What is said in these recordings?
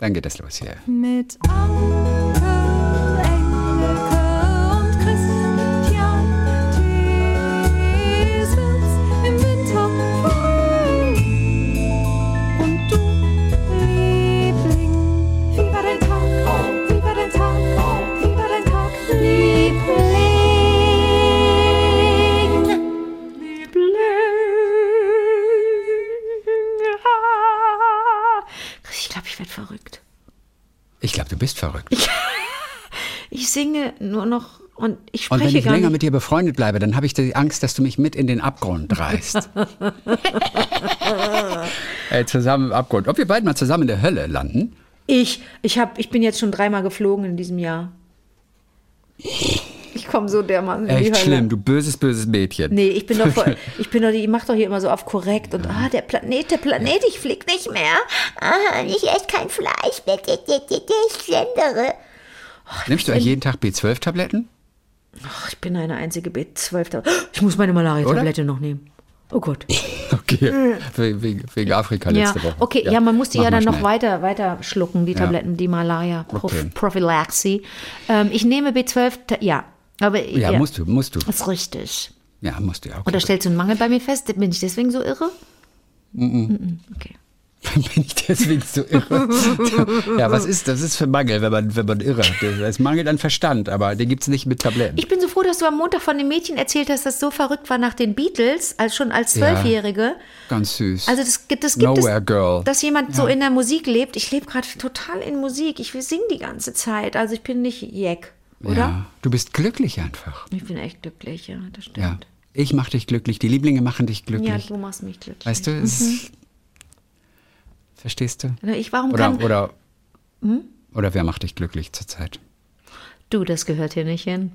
Dann geht das los hier. Mit Anke, Ich singe nur noch und ich Und spreche wenn ich länger nicht. mit dir befreundet bleibe, dann habe ich die Angst, dass du mich mit in den Abgrund reißt. Ey, zusammen im Abgrund. Ob wir beide mal zusammen in der Hölle landen? Ich, ich, hab, ich bin jetzt schon dreimal geflogen in diesem Jahr. Ich komme so dermaßen in die Echt Hölle. schlimm, du böses, böses Mädchen. Nee, ich bin doch voll, ich bin doch, die- ich mach doch hier immer so auf korrekt und ah, der Planet, der Planet, ich flieg nicht mehr. Ah, ich esse kein Fleisch mehr, ich schlendere. Nimmst du eigentlich jeden Tag B12-Tabletten? Ach, ich bin eine einzige B12. Ich muss meine Malaria-Tablette noch nehmen. Oh Gott. Okay, We- wegen, wegen Afrika Ja, letzte Woche. okay, ja, man muss die mach ja dann noch weiter, weiter schlucken, die Tabletten, die Malaria Okay. Ähm, ich nehme B12, ta- ja, aber Ja, musst du, musst du. Das ist richtig. Ja, musst du ja. Okay. Oder stellst du einen Mangel bei mir fest? Bin ich deswegen so irre? Mhm. Okay. Bin ich deswegen so irre? ja, was ist das? ist für Mangel, wenn man, wenn man irre hat? Das ist Mangel an Verstand, aber den gibt es nicht mit Tabletten. Ich bin so froh, dass du am Montag von dem Mädchen erzählt hast, das so verrückt war nach den Beatles, als schon als Ja. Zwölfjährige. Ganz süß. Also das, gibt- das gibt Nowhere es, Girl. dass jemand so in der Musik lebt. Ich lebe gerade total in Musik. Ich singe die ganze Zeit. Also ich bin nicht Jack, oder? Ja, du bist glücklich einfach. Ich bin echt glücklich, ja, das Ja. stimmt. Ich mache dich glücklich, die Lieblinge machen dich Ja, glücklich. du machst mich glücklich. weißt du, es ist, verstehst du? Na, Ich, warum Oder, kann oder, oder wer macht dich glücklich zurzeit? du? Das gehört hier nicht hin.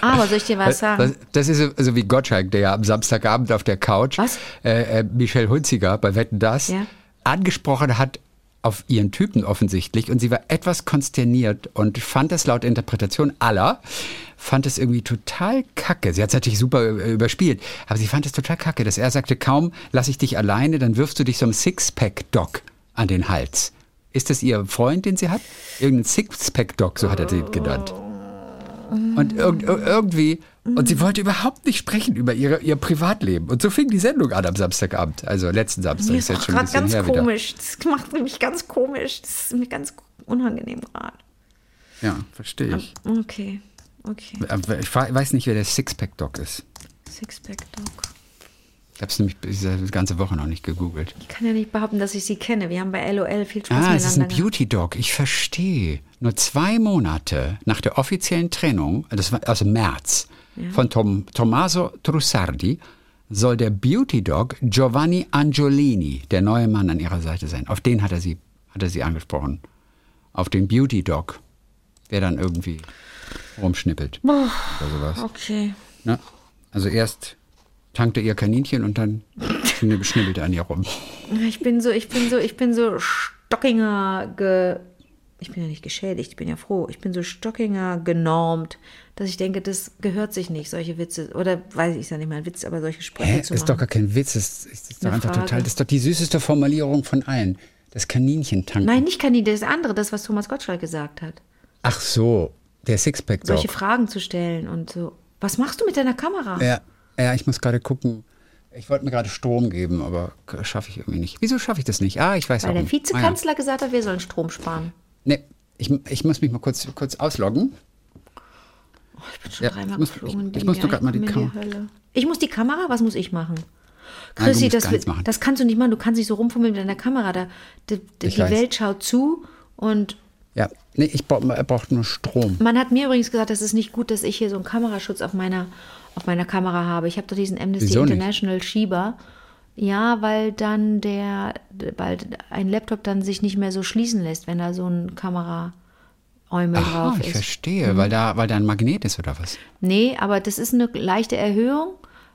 Aber soll ich dir was sagen? Das, ist so, wie Gottschalk, der ja am Samstagabend auf der Couch Was? Äh, äh, Michelle Hunziger bei Wetten Das Ja. angesprochen hat auf ihren Typen offensichtlich und sie war etwas konsterniert und fand das laut Interpretation aller, fand es irgendwie total kacke. Sie hat es natürlich super äh, überspielt, aber sie fand es total kacke, dass er sagte, kaum lasse ich dich alleine, dann wirfst du dich so einem Sixpack-Doc an den Hals. Ist das ihr Freund, den sie hat? Irgendein Sixpack-Doc, so hat er sie genannt. Und irg ir- irgendwie, und sie wollte überhaupt nicht sprechen über ihre, ihr Privatleben. Und so fing die Sendung an am Samstagabend. Also letzten Samstag Mir ist jetzt schon ein gerade bisschen ganz her wieder. komisch. Das macht mich ganz komisch. Das ist mir ganz unangenehm gerade. Ja, verstehe ich. Okay, okay. Aber Ich weiß nicht, wer der Sixpack-Doc ist. Sixpack-Dog. Ich habe es nämlich diese ganze Woche noch nicht gegoogelt. Ich kann ja nicht behaupten, dass ich sie kenne. Wir haben bei LOL viel Spaß Ah, es ist ein miteinander gehabt. Beauty-Dog. Ich verstehe. Nur zwei Monate nach der offiziellen Trennung, das war also März, von Tom, Tommaso Trussardi, soll der Beauty-Dog Giovanni Angiolini der neue Mann an ihrer Seite sein. Auf den hat er sie, hat er sie angesprochen. Auf den Beauty-Dog, der dann irgendwie rumschnippelt. Oder sowas. Okay. Ne? Also erst tankte ihr Kaninchen und dann schnibbel- schnibbelte er an ihr rum. Ich bin so, ich bin so, ich bin so Stockinger ge. Ich bin ja nicht geschädigt, ich bin ja froh. Ich bin so Stockinger genormt, dass ich denke, das gehört sich nicht, solche Witze. Oder weiß ich, ist ja nicht mal ein Witz, aber solche Sprüche Hä? zu Ist machen. doch gar kein Witz. Das ist, das ist doch einfach Frage. total. Das ist doch die süßeste Formulierung von allen. Das Kaninchen tanken. Nein, nicht Kanin, das andere, das, was Thomas Gottschalk gesagt hat. Ach so, der Sixpack Solche Dog. Fragen zu stellen und so. Was machst du mit deiner Kamera? Ja, ja, ich muss gerade gucken. Ich wollte mir gerade Strom geben, aber schaffe ich irgendwie nicht. Wieso schaffe ich das nicht? Ah, ich weiß Weil auch der nicht. Vizekanzler gesagt hat, wir sollen Strom sparen. Nee, ich, ich muss mich mal kurz, kurz ausloggen. Ich bin schon Ja, dreimal muss- geflogen. ich- ich muss Jahr. grad mal die Kamera-. Ich muss die Kamera? Was muss ich machen? Chrissy, das, machen. das kannst du nicht machen. Du kannst nicht so rumfummeln mit deiner Kamera. Da, die die. Welt schaut zu und Ja, nee, ich brauche er braucht nur Strom. man hat mir übrigens gesagt, es ist nicht gut, dass ich hier so einen Kameraschutz auf meiner, auf meiner Kamera habe. Ich habe doch diesen Amnesty Wieso nicht? International Schieber. Ja, weil dann der, weil ein Laptop dann sich nicht mehr so schließen lässt, wenn da so ein Kameraäumel Aha, drauf ich ist. verstehe, weil, da, weil da ein Magnet ist oder was? Nee, aber das ist eine leichte Erhöhung.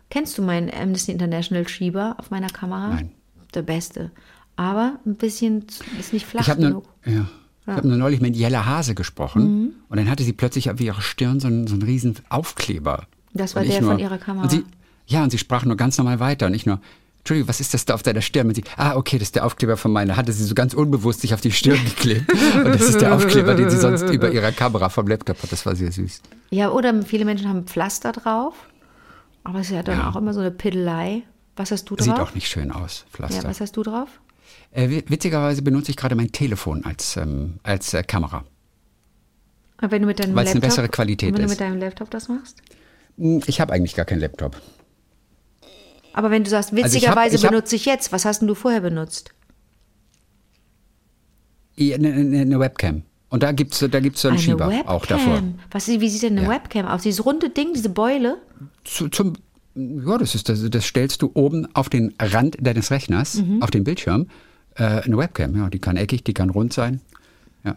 Kennst du meinen Amnesty International Schieber auf meiner Kamera? Nein. Der beste. Aber ein bisschen ist nicht flach Ich habe nur, genug. ja, ich hab nur neulich mit Jella Hase gesprochen Mhm. und dann hatte sie plötzlich auf ihrer Stirn so einen, so einen riesen Aufkleber. Das war ich der von ihrer Kamera. Und sie, ja, und sie sprach nur ganz normal weiter und ich nur, Entschuldigung, was ist das da auf deiner Stirn? Und sie, ah, okay, das ist der Aufkleber von meiner. Hatte sie so ganz unbewusst sich auf die Stirn geklebt. Und das ist der Aufkleber, den sie sonst über ihrer Kamera vom Laptop hat. Das war sehr süß. Ja, oder viele Menschen haben Pflaster drauf. Aber es ist ja dann Ja. auch immer so eine Piddelei. Was hast du drauf? Sieht auch nicht schön aus, Ja, Pflaster. was hast du drauf? äh, wi- witzigerweise benutze ich gerade mein Telefon als, ähm, als äh, Kamera. Wenn du deinem Weil's eine bessere Qualität wenn du ist. mit deinem Laptop das machst? Hm, Ich habe eigentlich gar keinen Laptop. Aber wenn du sagst, ich hab- witzigerweise ich hab- benutze ich jetzt, was hast denn du vorher benutzt? Eine, eine, eine Webcam. Und da gibt es da gibt's so einen Eine Schieber Webcam. auch davor. Was, wie sieht denn eine Ja. Webcam aus? Dieses runde Ding, diese Beule? Zu, zum, ja, das, ist, das, das stellst du oben auf den Rand deines Rechners, Mhm. auf den Bildschirm. Äh, eine Webcam, ja, die kann eckig, die kann rund sein. Ja.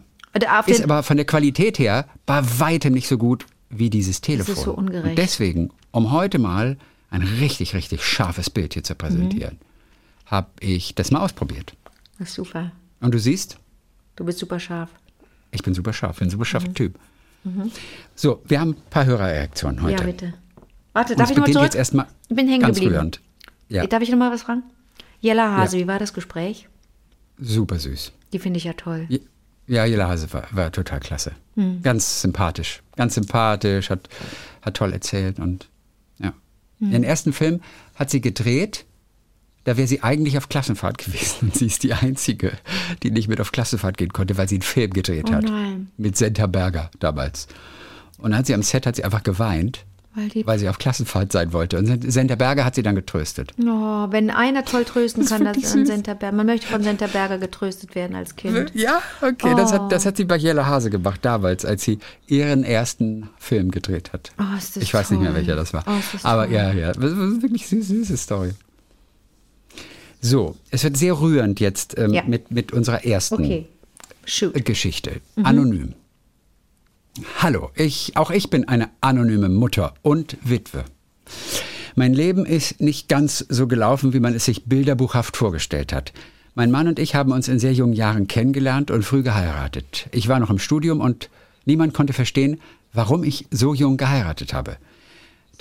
Ist aber von der Qualität her bei weitem nicht so gut wie dieses Telefon. so ungerecht. Und deswegen, um heute mal ein richtig, richtig scharfes Bild hier zu präsentieren, Mhm. habe ich das mal ausprobiert. das ist super. Und du siehst, Du bist super scharf. ich bin super scharf, bin ein super scharfer Mhm. Typ. So, wir haben ein paar Hörerreaktionen heute. Ja, bitte. Warte, darf es ich noch mal beginnt zurück? jetzt erstmal ich bin hängen ganz geblieben. Ja, Darf ich noch mal was fragen? Jella Hase, Ja. wie war das Gespräch? super süß. Die finde ich ja toll. Ja, Jella Hase war, war total klasse. Hm. Ganz sympathisch. Ganz sympathisch, hat, hat toll erzählt und ja. Hm. Den ersten Film hat sie gedreht, da wäre sie eigentlich auf Klassenfahrt gewesen. Und sie ist die Einzige, die nicht mit auf Klassenfahrt gehen konnte, weil sie einen Film gedreht Oh hat. nein. Mit Senta Berger damals. Und dann hat sie am Set hat sie einfach geweint, Weil die- weil sie auf Klassenfahrt sein wollte. Und Senta Berger hat sie dann getröstet. Oh, wenn einer toll trösten kann, das wirklich ist an süß. Senterberger. Man möchte von Senterberger getröstet werden als Kind. Ja, okay. Das, Oh. hat, das hat sie bei Jella Hase gemacht damals, als sie ihren ersten Film gedreht hat. Oh, ist das ich weiß nicht mehr, welcher das war. Oh, das Aber toll. ja, ja. Das ist wirklich süß, süße Story. So, es wird sehr rührend jetzt ähm, Ja. mit, mit unserer ersten Okay. Geschichte. Anonym. Hallo, ich, auch ich bin eine anonyme Mutter und Witwe. Mein Leben ist nicht ganz so gelaufen, wie man es sich bilderbuchhaft vorgestellt hat. Mein Mann und ich haben uns in sehr jungen Jahren kennengelernt und früh geheiratet. Ich war noch im Studium und niemand konnte verstehen, warum ich so jung geheiratet habe.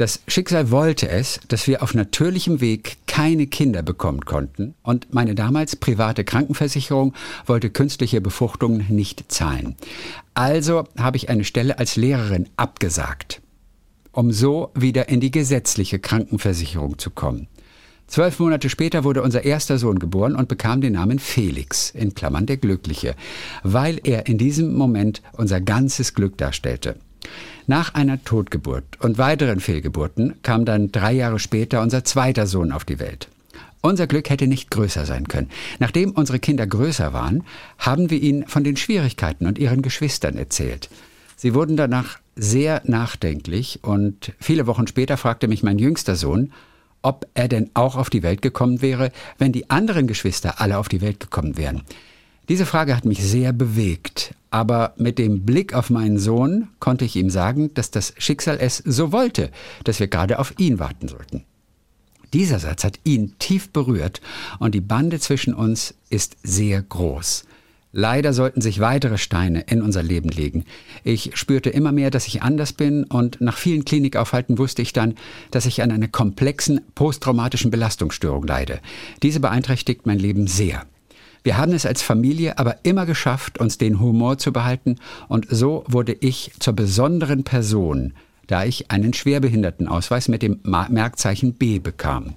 Das Schicksal wollte es, dass wir auf natürlichem Weg keine Kinder bekommen konnten und meine damals private Krankenversicherung wollte künstliche Befruchtungen nicht zahlen. Also habe ich eine Stelle als Lehrerin abgesagt, um so wieder in die gesetzliche Krankenversicherung zu kommen. Zwölf Monate später wurde unser erster Sohn geboren und bekam den Namen Felix, in Klammern der Glückliche, weil er in diesem Moment unser ganzes Glück darstellte. Nach einer Totgeburt und weiteren Fehlgeburten kam dann drei Jahre später unser zweiter Sohn auf die Welt. Unser Glück hätte nicht größer sein können. Nachdem unsere Kinder größer waren, haben wir ihnen von den Schwierigkeiten und ihren Geschwistern erzählt. Sie wurden danach sehr nachdenklich und viele Wochen später fragte mich mein jüngster Sohn, ob er denn auch auf die Welt gekommen wäre, wenn die anderen Geschwister alle auf die Welt gekommen wären. Diese Frage hat mich sehr bewegt, aber mit dem Blick auf meinen Sohn konnte ich ihm sagen, dass das Schicksal es so wollte, dass wir gerade auf ihn warten sollten. Dieser Satz hat ihn tief berührt und die Bande zwischen uns ist sehr groß. Leider sollten sich weitere Steine in unser Leben legen. Ich spürte immer mehr, dass ich anders bin und nach vielen Klinikaufhalten wusste ich dann, dass ich an einer komplexen posttraumatischen Belastungsstörung leide. Diese beeinträchtigt mein Leben sehr. Wir haben es als Familie aber immer geschafft, uns den Humor zu behalten und so wurde ich zur besonderen Person, da ich einen Schwerbehindertenausweis mit dem Merkzeichen B bekam.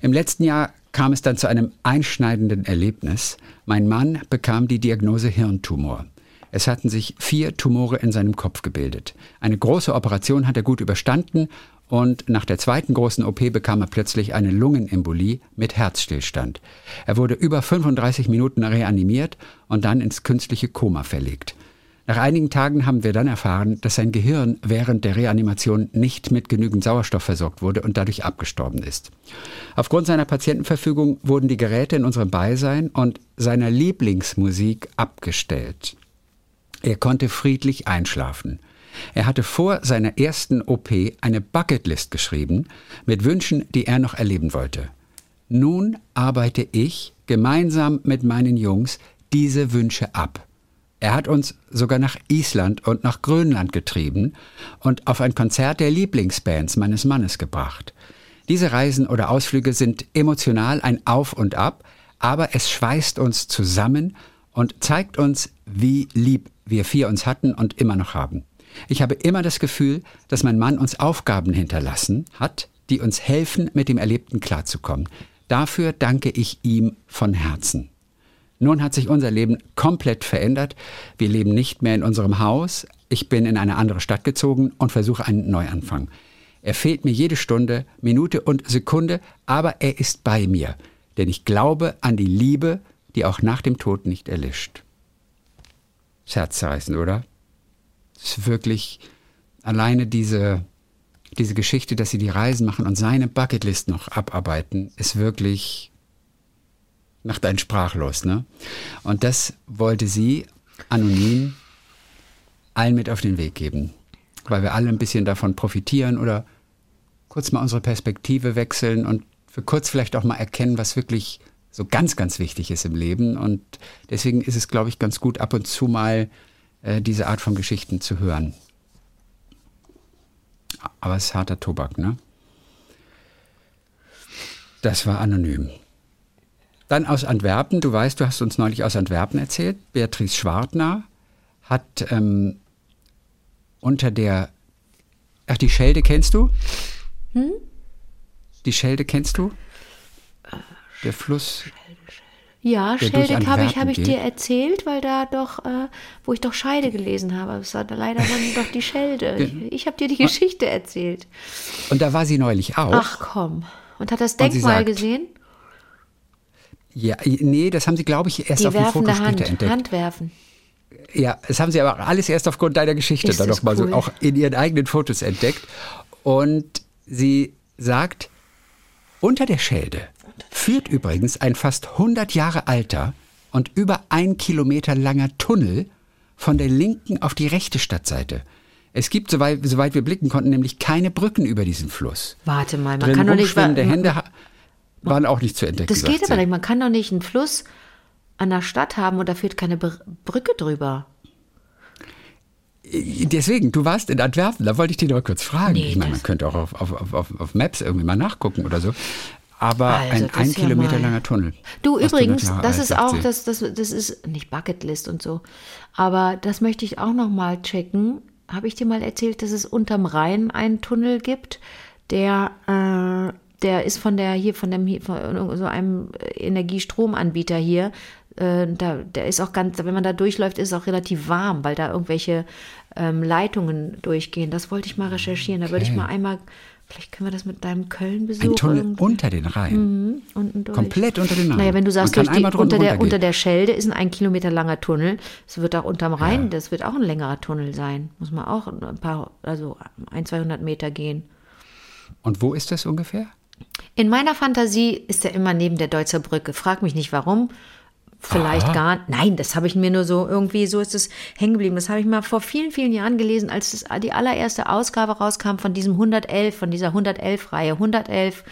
Im letzten Jahr kam es dann zu einem einschneidenden Erlebnis. Mein Mann bekam die Diagnose Hirntumor. Es hatten sich vier Tumore in seinem Kopf gebildet. Eine große Operation hat er gut überstanden und nach der zweiten großen OP bekam er plötzlich eine Lungenembolie mit Herzstillstand. Er wurde über 35 Minuten reanimiert und dann ins künstliche Koma verlegt. Nach einigen Tagen haben wir dann erfahren, dass sein Gehirn während der Reanimation nicht mit genügend Sauerstoff versorgt wurde und dadurch abgestorben ist. Aufgrund seiner Patientenverfügung wurden die Geräte in unserem Beisein und seiner Lieblingsmusik abgestellt. Er konnte friedlich einschlafen. Er hatte vor seiner ersten OP eine Bucketlist geschrieben mit Wünschen, die er noch erleben wollte. Nun arbeite ich gemeinsam mit meinen Jungs diese Wünsche ab. Er hat uns sogar nach Island und nach Grönland getrieben und auf ein Konzert der Lieblingsbands meines Mannes gebracht. Diese Reisen oder Ausflüge sind emotional ein Auf und Ab, aber es schweißt uns zusammen und zeigt uns, wie lieb wir vier uns hatten und immer noch haben. Ich habe immer das Gefühl, dass mein Mann uns Aufgaben hinterlassen hat, die uns helfen, mit dem Erlebten klarzukommen. Dafür danke ich ihm von Herzen. Nun hat sich unser Leben komplett verändert. Wir leben nicht mehr in unserem Haus. Ich bin in eine andere Stadt gezogen und versuche einen Neuanfang. Er fehlt mir jede Stunde, Minute und Sekunde, aber er ist bei mir. Denn ich glaube an die Liebe, die auch nach dem Tod nicht erlischt. Das Herz zerreißen, oder? Es ist wirklich alleine diese, diese Geschichte, dass sie die Reisen machen und seine Bucketlist noch abarbeiten, ist wirklich macht einen sprachlos, ne? Und das wollte sie anonym allen mit auf den Weg geben, weil wir alle ein bisschen davon profitieren oder kurz mal unsere Perspektive wechseln und für kurz vielleicht auch mal erkennen, was wirklich so ganz, ganz wichtig ist im Leben. Und deswegen ist es, glaube ich, ganz gut, ab und zu mal äh, diese Art von Geschichten zu hören. Aber es ist harter Tobak, ne? Das war anonym. Dann aus Antwerpen, du weißt, du hast uns neulich aus Antwerpen erzählt, Beatrice Schwartner hat ähm, unter der, ach, die Schelde kennst du? Hm? Die Schelde kennst du? Der Fluss. Ja, der durch Schelde habe ich, hab ich dir erzählt, weil da doch, äh, wo ich doch Scheide gelesen habe, es war leider dann doch die Schelde. Ich, ich habe dir die Geschichte erzählt. Und da war sie neulich auch. Ach komm. Und hat das Denkmal sagt, gesehen? Ja, nee, das haben sie, glaube ich, erst Die auf dem Foto später Hand, entdeckt. Hand werfen. Ja, das haben sie aber alles erst aufgrund deiner Geschichte Ist dann das noch mal so cool. auch in ihren eigenen Fotos entdeckt. Und sie sagt, unter der Schelde führt übrigens ein fast 100 Jahre alter und über ein Kilometer langer Tunnel von der linken auf die rechte Stadtseite. Es gibt, soweit, soweit wir blicken konnten, nämlich keine Brücken über diesen Fluss. Warte mal, man Drin kann doch nicht. rumschwimmende Hände ha- waren auch nicht zu entdecken. Das geht aber nicht. Man kann doch nicht einen Fluss an der Stadt haben und da führt keine Br Brücke drüber. Deswegen, du warst in Antwerpen, da wollte ich dich noch kurz fragen. Nee, ich meine, man könnte auch auf, auf- auf, auf Maps irgendwie mal nachgucken oder so. Aber Also, ein ein ja Kilometer mal- langer Tunnel. Du übrigens, 100 Jahre das alt, ist auch, das, das, das ist nicht Bucketlist und so, aber das möchte ich auch noch mal checken. Habe ich dir mal erzählt, dass es unterm Rhein einen Tunnel gibt, der, äh, der ist von der hier von dem hier, von so einem Energiestromanbieter hier. Äh, da, der ist auch ganz, wenn man da durchläuft, ist es auch relativ warm, weil da irgendwelche ähm, Leitungen durchgehen. Das wollte ich mal recherchieren. Da würde ich Okay. mal einmal, vielleicht können wir das mit deinem Köln-Besuch Ein Tunnel irgendwie- unter den Rhein. unten durch. Komplett unter den Rhein. Naja, wenn du sagst, durch die, unter, der, unter der Schelde ist ein ein Kilometer langer Tunnel. Es wird auch unterm Rhein, das wird auch ein längerer Tunnel sein. Muss man auch ein paar, also ein, 200 Meter gehen. Und wo ist das ungefähr? In meiner Fantasie ist er immer neben der Deutzer Brücke. Frag mich nicht warum. Vielleicht Aha. gar Nein, das habe ich mir nur so irgendwie, so ist es hängen geblieben. Das habe ich mal vor vielen, vielen Jahren gelesen, als das, die allererste Ausgabe rauskam von diesem 111, von dieser 111-Reihe. 111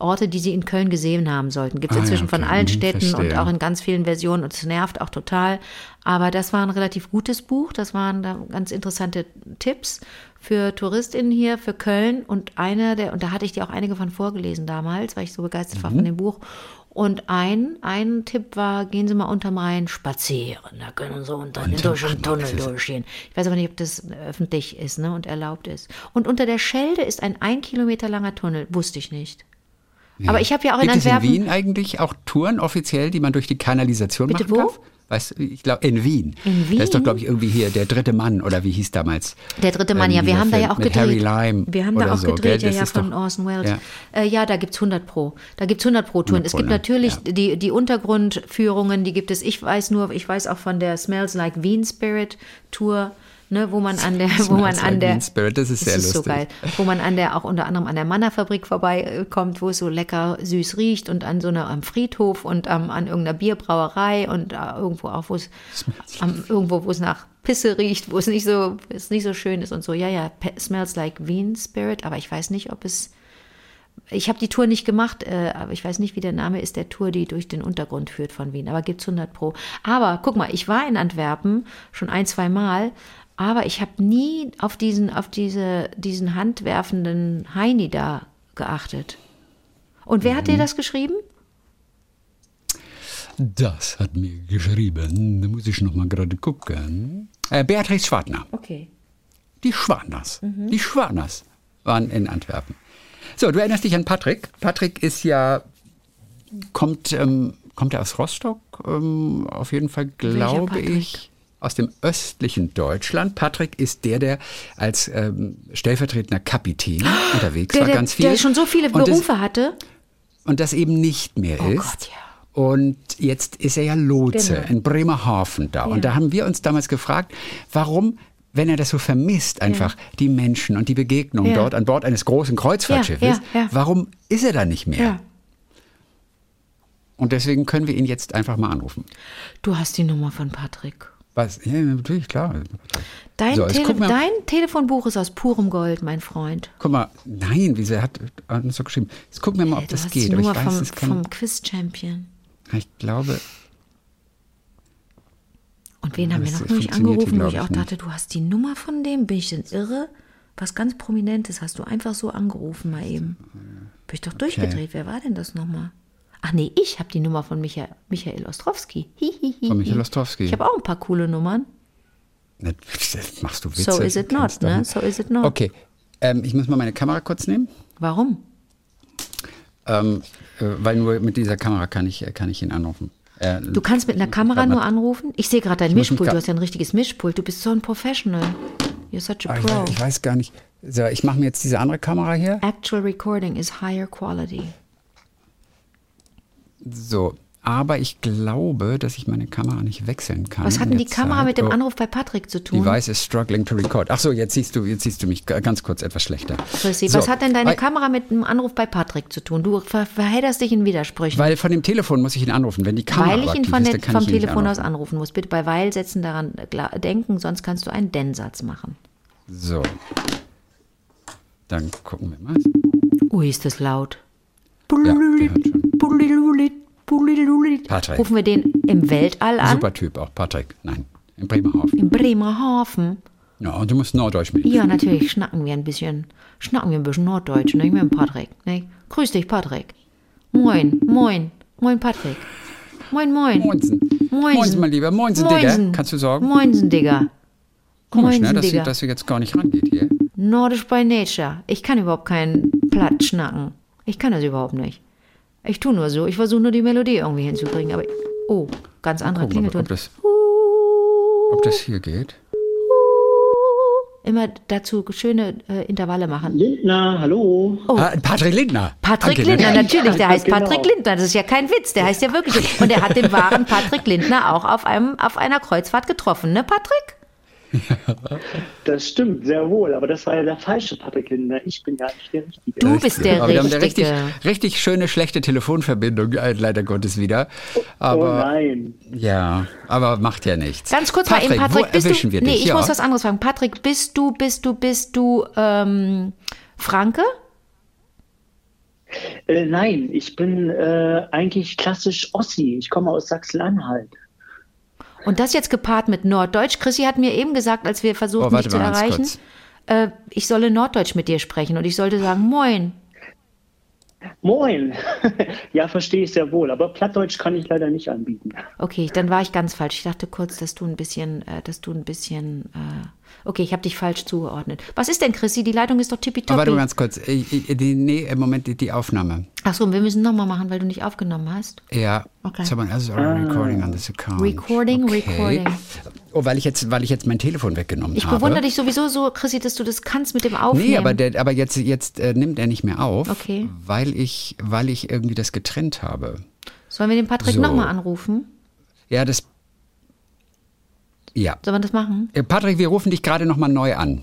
Orte, die sie in Köln gesehen haben sollten. Gibt es Ah, inzwischen von okay. allen Hm, Städten und verstehe. auch in ganz vielen Versionen und es nervt auch total. Aber das war ein relativ gutes Buch. Das waren da ganz interessante Tipps für TouristInnen hier, für Köln. Und einer der, und da hatte ich dir auch einige von vorgelesen damals, weil ich so begeistert Mhm. war von dem Buch. Und ein, ein Tipp war, gehen Sie mal unterm Rhein spazieren. Da können Sie unter, durch den Tunnel durchgehen. Ich weiß aber nicht, ob das öffentlich ist ne, und erlaubt ist. Und unter der Schelde ist ein ein Kilometer langer Tunnel. Wusste ich nicht. Aber ich habe ja auch in Gibt es in Antwerpen. Wien eigentlich auch Touren offiziell, die man durch die Kanalisation Bitte machen wo? darf? Weißt du, ich glaube, in Wien. In Da ist doch, Wien? glaube ich, irgendwie hier der dritte Mann oder wie hieß damals? Der dritte Mann, ähm, ja, wir haben da ja Film auch gedreht. Harry Lime wir haben da auch so, gedreht, ja, Das ja, von doch- Orson Welles. Ja. Äh, ja da gibt's 100 Pro. Da gibt's 100 Pro Touren. 100 Es gibt ne? natürlich Ja. die, die Untergrundführungen, die gibt es. Ich weiß nur, ich weiß auch von der Smells Like Wien Spirit Tour, ne, wo man an der, wo man an der, Spirit, das ist sehr so lustig. geil, wo man an der, auch unter anderem an der Mannerfabrik vorbeikommt, wo es so lecker süß riecht und an so einer, am Friedhof und am, an irgendeiner Bierbrauerei und äh, irgendwo auch, wo es, am, irgendwo, wo es nach Pisse riecht, wo es nicht so, es nicht so schön ist und so. Ja, ja, smells like Wien Spirit, aber ich weiß nicht, ob es, ich habe die Tour nicht gemacht, äh, aber ich weiß nicht, wie der Name ist der Tour, die durch den Untergrund führt von Wien. Aber gibt's 100 pro. Aber guck mal, ich war in Antwerpen schon ein, zwei Mal, aber ich habe nie auf diesen, auf diese, diesen handwerfenden Heini da geachtet. Und wer hat Mhm. dir das geschrieben? Das hat mir geschrieben. Da muss ich noch mal gerade gucken. Äh, Beatrice Schwartner. Okay. Die Schwartners. Mhm. Die Schwartners waren in Antwerpen. So, du erinnerst dich an Patrick. Patrick ist ja, kommt, ähm, kommt er aus Rostock? Ähm, auf jeden Fall glaube ich. Aus dem östlichen Deutschland. Patrick ist der, der als ähm, stellvertretender Kapitän unterwegs Der, war, der, ganz viel. der schon so viele Und das- Berufe hatte. und das eben nicht mehr Oh ist. Gott, ja. Und jetzt ist er ja Lotse Genau. in Bremerhaven da. Und da haben wir uns damals gefragt, warum, wenn er das so vermisst, einfach die Menschen und die Begegnung Ja. dort an Bord eines großen Kreuzfahrtschiffes, Ja, ja, ja. warum ist er da nicht mehr? Ja. Und deswegen können wir ihn jetzt einfach mal anrufen. Du hast die Nummer von Patrick. Was? Ja, natürlich, klar. Dein, So, Tele dein Telefonbuch ist aus purem Gold, mein Freund. Guck mal, nein, wieso er hat uns so geschrieben. Jetzt gucken wir mal, ob du das hast geht. die Aber Nummer ich weiß, vom, es kann. vom Quiz-Champion. Ich glaube, Und wen haben wir Das noch nicht angerufen, wo ich ich, auch dachte, du hast die Nummer von dem? Bin ich denn irre? Was ganz Prominentes hast du einfach so angerufen mal eben. Bin ich doch durchgedreht. Wer war denn das nochmal? Ach nee, ich habe die Nummer von Michael, Michael Ostrowski. Hihihi. Von Michael Ostrowski. Ich habe auch ein paar coole Nummern. Das machst du Witze. So is it not, ne? So is it not. Okay, ähm, ich muss mal meine Kamera kurz nehmen, Warum? ähm, äh, weil nur mit dieser Kamera kann ich, äh, kann ich ihn anrufen. Äh, Du kannst mit einer Kamera nur anrufen? Ich sehe gerade dein Mischpult. Du hast ja ein richtiges Mischpult. Du bist so ein Professional. You're such a Ah, ich, pro. weiß, ich weiß gar nicht. So, ich mache mir jetzt diese andere Kamera hier. Actual recording is higher quality. So, aber ich glaube, dass ich meine Kamera nicht wechseln kann. Was hat denn die Kamera Zeit. mit dem Oh, Anruf bei Patrick zu tun? Device is struggling to record. Ach so, jetzt siehst du, jetzt siehst du mich ganz kurz etwas schlechter. Chrissy, So, was hat denn deine weil- Kamera mit dem Anruf bei Patrick zu tun? Du ver verhedderst dich in Widersprüchen. Weil von dem Telefon muss ich ihn anrufen. Wenn die Kamera Weil ich ihn von der, vom Telefon aus anrufen. anrufen muss. Bitte bei Weil setzen daran äh, denken, sonst kannst du einen Denn-Satz machen. So. Dann gucken wir mal. Ui, ist das laut. Patrick. Rufen wir den im Weltall an? Super Typ auch, Patrick. Nein, in Bremerhaven. Im Bremerhaven. Ja, und du musst Norddeutsch mit Ja, natürlich schnacken wir ein bisschen, schnacken wir ein bisschen Norddeutsch, ne? Mit dem Patrick, ne? Grüß dich, Patrick. Moin, moin, moin, Patrick. Moin, moin. Moinsen. Moinsen. Moinsen, mein Lieber. Moinsen, Digga. Kannst du sorgen? Moinsen, Digga. Komisch, ne, Moinsen, dass, sie, Digga. dass sie jetzt gar nicht rangeht hier. Nordisch by Nature. Ich kann überhaupt keinen Platt schnacken. Ich kann das überhaupt nicht. Ich tue nur so. Ich versuche nur die Melodie irgendwie hinzukriegen. Aber oh, ganz wir mal, Klingelton. ob das, ob das hier geht. Immer dazu schöne äh, Intervalle machen. Lindner, hallo. Ah, Patrick Lindner. Patrick Danke, ne? Lindner, natürlich, der heißt genau. Patrick Lindner. Das ist ja kein Witz, der heißt ja wirklich. so. Und er hat den wahren Patrick Lindner auch auf, einem, auf einer Kreuzfahrt getroffen, ne, Patrick? Das stimmt, sehr wohl. Aber das war ja der falsche Patrick Lindner. Ich bin ja nicht der Richtige. Du bist der Aber wir haben eine richtig, Richtige. richtig schöne, schlechte Telefonverbindung, äh, leider Gottes wieder. oh Aber nein. ja, aber macht ja nichts. Ganz kurz Patrick, mal eben, Patrick, wo bist erwischen du. wir nee, dich? ich ja. muss was anderes fragen. Patrick, bist du, bist du, bist du ähm, Franke? Äh, nein, ich bin äh, eigentlich klassisch Ossi. Ich komme aus Sachsen-Anhalt. Und das jetzt gepaart mit Norddeutsch. Chrissy hat mir eben gesagt, als wir versuchten, Oh, mich zu erreichen, äh, ich solle Norddeutsch mit dir sprechen und ich sollte sagen, moin. Moin. ja, verstehe ich sehr wohl. Aber Plattdeutsch kann ich leider nicht anbieten. Okay, dann war ich ganz falsch. Ich dachte kurz, dass du ein bisschen, äh, dass du ein bisschen, äh, okay, ich habe dich falsch zugeordnet. Was ist denn, Chrissy? Die Leitung ist doch Aber warte tippitoppi. mal ganz kurz. Ich, ich, die, nee, im Moment die, die Aufnahme. Ach so, wir müssen nochmal machen, weil du nicht aufgenommen hast. Ja. Okay. Someone else is recording on this account. Recording, okay. recording. Oh, weil ich jetzt, weil ich jetzt mein Telefon weggenommen Ich habe. bewundere dich sowieso so, Chrissy, dass du das kannst mit dem Aufnehmen. Nee, aber, der, aber jetzt, jetzt äh, nimmt er nicht mehr auf, Okay. weil, ich, weil ich irgendwie das getrennt habe. Sollen wir den Patrick So. nochmal anrufen? Ja, das. Ja. Sollen wir das machen? Äh, Patrick, wir rufen dich gerade nochmal neu an.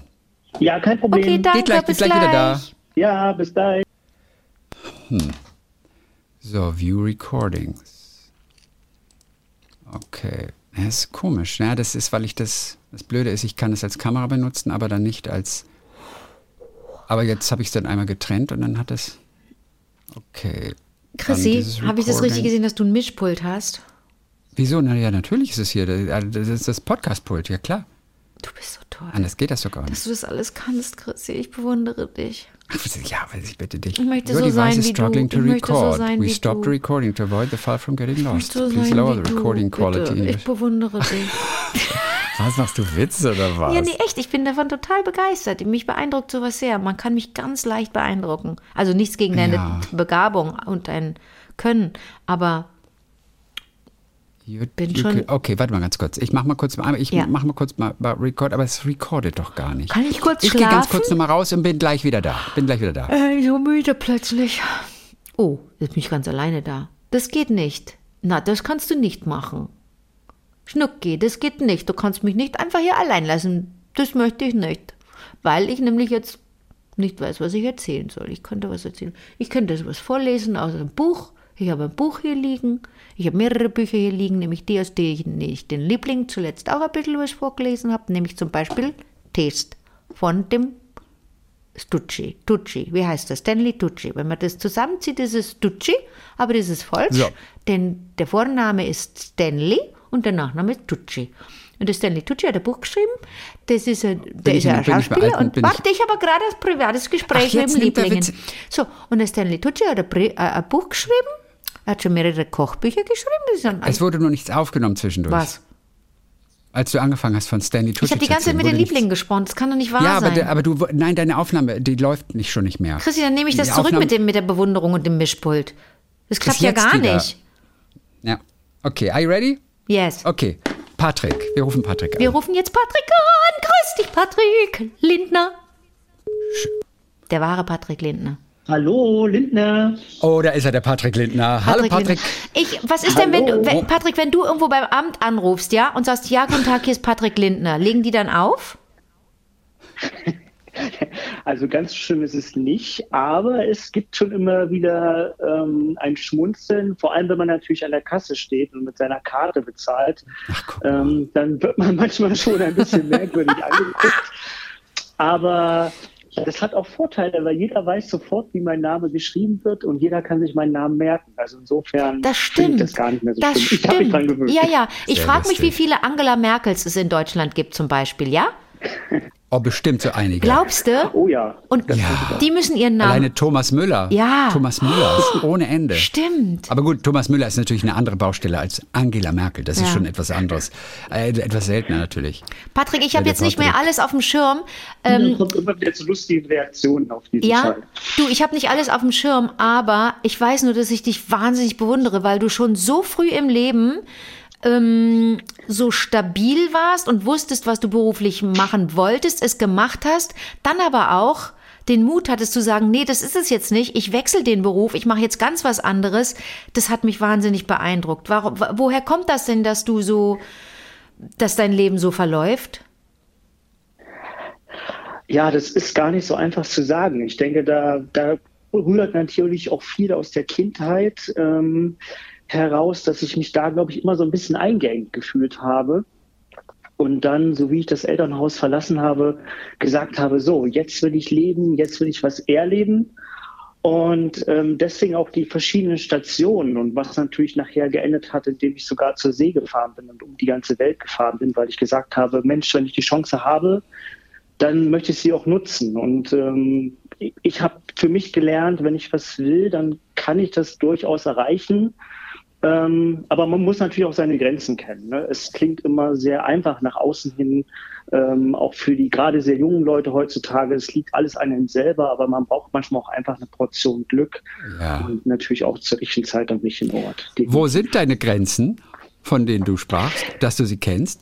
Ja, kein Problem. Okay, danke, gleich- bis gleich wieder da. Ja, bis dahin. So, View Recordings. Okay. Ja, ist komisch. Ja, das ist, weil ich das. Das Blöde ist, ich kann es als Kamera benutzen, aber dann nicht als. Aber jetzt habe ich es dann einmal getrennt und dann hat es. Okay. Chrissy, habe ich das richtig gesehen, dass du ein Mischpult hast? Wieso? Na ja, natürlich ist es hier. Das das ist das Podcast-Pult, ja klar. Du bist so toll. Anders geht das doch gar nicht. Dass du das alles kannst, Chrissy. Ich bewundere dich. Ja, weiß ich bitte dich. Ich möchte Your so device sein is wie du. struggling to Ich möchte so record. sein We stopped du. recording to avoid the file from getting lost. So Please sein lower the du, recording quality. bitte. Ich bewundere dich. Was machst du Witze oder was? Ja, nee, echt. Ich bin davon total begeistert. Mich beeindruckt sowas sehr. Man kann mich ganz leicht beeindrucken. Also nichts gegen deine Ja. Begabung und dein Können, aber Bin schon- okay, warte mal ganz kurz. Ich mach mal kurz mal, ich Ja. mach mal kurz mal, mal Record, aber es recordet doch gar nicht. Kann ich kurz Ich gehe ganz schlafen? kurz nochmal raus und bin gleich wieder da. Bin gleich wieder da. äh, so müde plötzlich. Oh, jetzt bin ich ganz alleine da. Das geht nicht. Na, das kannst du nicht machen. Schnucki, das geht nicht. Du kannst mich nicht einfach hier allein lassen. Das möchte ich nicht. Weil ich nämlich jetzt nicht weiß, was ich erzählen soll. Ich könnte was erzählen. Ich könnte was vorlesen aus einem Buch. Ich habe ein Buch hier liegen. Ich habe mehrere Bücher hier liegen, nämlich die, aus denen ich den Liebling zuletzt auch ein bisschen was vorgelesen habe, nämlich zum Beispiel Test von dem Stucci. Tucci, wie heißt das? Stanley Tucci. Wenn man das zusammenzieht, ist es Tucci, aber das ist falsch, So. denn der Vorname ist Stanley und der Nachname ist Tucci. Und der Stanley Tucci hat ein Buch geschrieben. Das ist ein, der ich ist ja ein ich bei Schauspieler. Alten- Und bin ich- warte, ich habe gerade ein privates Gespräch Ach, mit dem Lieblingen. So, und der Stanley Tucci hat ein, äh, ein Buch geschrieben. Er hat schon mehrere Kochbücher geschrieben. Es wurde nur nichts aufgenommen zwischendurch. was? Als du angefangen hast von Stanley Tucci Ich habe die ganze Zeit mit den Lieblingen gesprochen. Das kann doch nicht wahr Ja, aber, sein. der- aber du, nein, deine Aufnahme, die läuft nicht schon nicht mehr. Christi, dann nehme ich das Die zurück Aufnahme- mit, dem, mit der Bewunderung und dem Mischpult. Das klappt ja gar wieder. nicht. Ja. Okay, are you ready? Yes. Okay. Patrick, wir rufen Patrick Wir an. rufen jetzt Patrick an. Grüß dich, Patrick Lindner. Der wahre Patrick Lindner. Hallo, Lindner. Oh, da ist er, der Patrick Lindner. Hallo Patrick. Lindner. Ich, was ist denn, wenn du, Hallo. wenn, Patrick, wenn du irgendwo beim Amt anrufst, ja, und sagst, ja, guten Tag, hier ist Patrick Lindner, legen die dann auf? Also ganz schlimm ist es nicht, aber es gibt schon immer wieder ähm, ein Schmunzeln, vor allem wenn man natürlich an der Kasse steht und mit seiner Karte bezahlt. Ähm, dann wird man manchmal schon ein bisschen merkwürdig angeguckt. Aber das hat auch Vorteile, weil jeder weiß sofort, wie mein Name geschrieben wird und jeder kann sich meinen Namen merken. Also insofern Das stimmt. ich das gar nicht mehr so das schlimm. Ich habe mich dran stimmt. gewöhnt. Ja, ja. Ich frage mich, wie viele Angela Merkels es in Deutschland gibt, zum Beispiel, ja? Oh, bestimmt so einige. Glaubst du? Oh ja. Und Ja. die müssen ihren Namen. Alleine Thomas Müller. Ja. Thomas Müller ist ohne Ende. Stimmt. Aber gut, Thomas Müller ist natürlich eine andere Baustelle als Angela Merkel. Das ist Ja. schon etwas anderes. Äh, etwas seltener natürlich. Patrick, ich habe jetzt nicht mehr alles auf dem Schirm. Ähm, kommt immer wieder zu lustigen Reaktionen auf diesen ja, Fall. du, ich habe nicht alles auf dem Schirm, aber ich weiß nur, dass ich dich wahnsinnig bewundere, weil du schon so früh im Leben ähm, so stabil warst und wusstest, was du beruflich machen wolltest, es gemacht hast, dann aber auch den Mut hattest zu sagen, nee, das ist es jetzt nicht, ich wechsle den Beruf, ich mache jetzt ganz was anderes. Das hat mich wahnsinnig beeindruckt. Warum, wa- woher kommt das denn, dass du so, dass dein Leben so verläuft? Ja, das ist gar nicht so einfach zu sagen. Ich denke, da, da rührt natürlich auch viel aus der Kindheit ähm, heraus, dass ich mich da, glaube ich, immer so ein bisschen eingeengt gefühlt habe. Und dann, so wie ich das Elternhaus verlassen habe, gesagt habe, so, jetzt will ich leben, jetzt will ich was erleben. Und ähm, deswegen auch die verschiedenen Stationen und was natürlich nachher geendet hat, indem ich sogar zur See gefahren bin und um die ganze Welt gefahren bin, weil ich gesagt habe, Mensch, wenn ich die Chance habe, dann möchte ich sie auch nutzen. Und ähm, ich, ich habe für mich gelernt, wenn ich was will, dann kann ich das durchaus erreichen. Ähm, aber man muss natürlich auch seine Grenzen kennen. Ne? Es klingt immer sehr einfach nach außen hin, ähm, auch für die gerade sehr jungen Leute heutzutage. Es liegt alles an einem selber, aber man braucht manchmal auch einfach eine Portion Glück Ja. und natürlich auch zur richtigen Zeit am richtigen Ort. Wo sind deine Grenzen, von denen du sprachst, dass du sie kennst?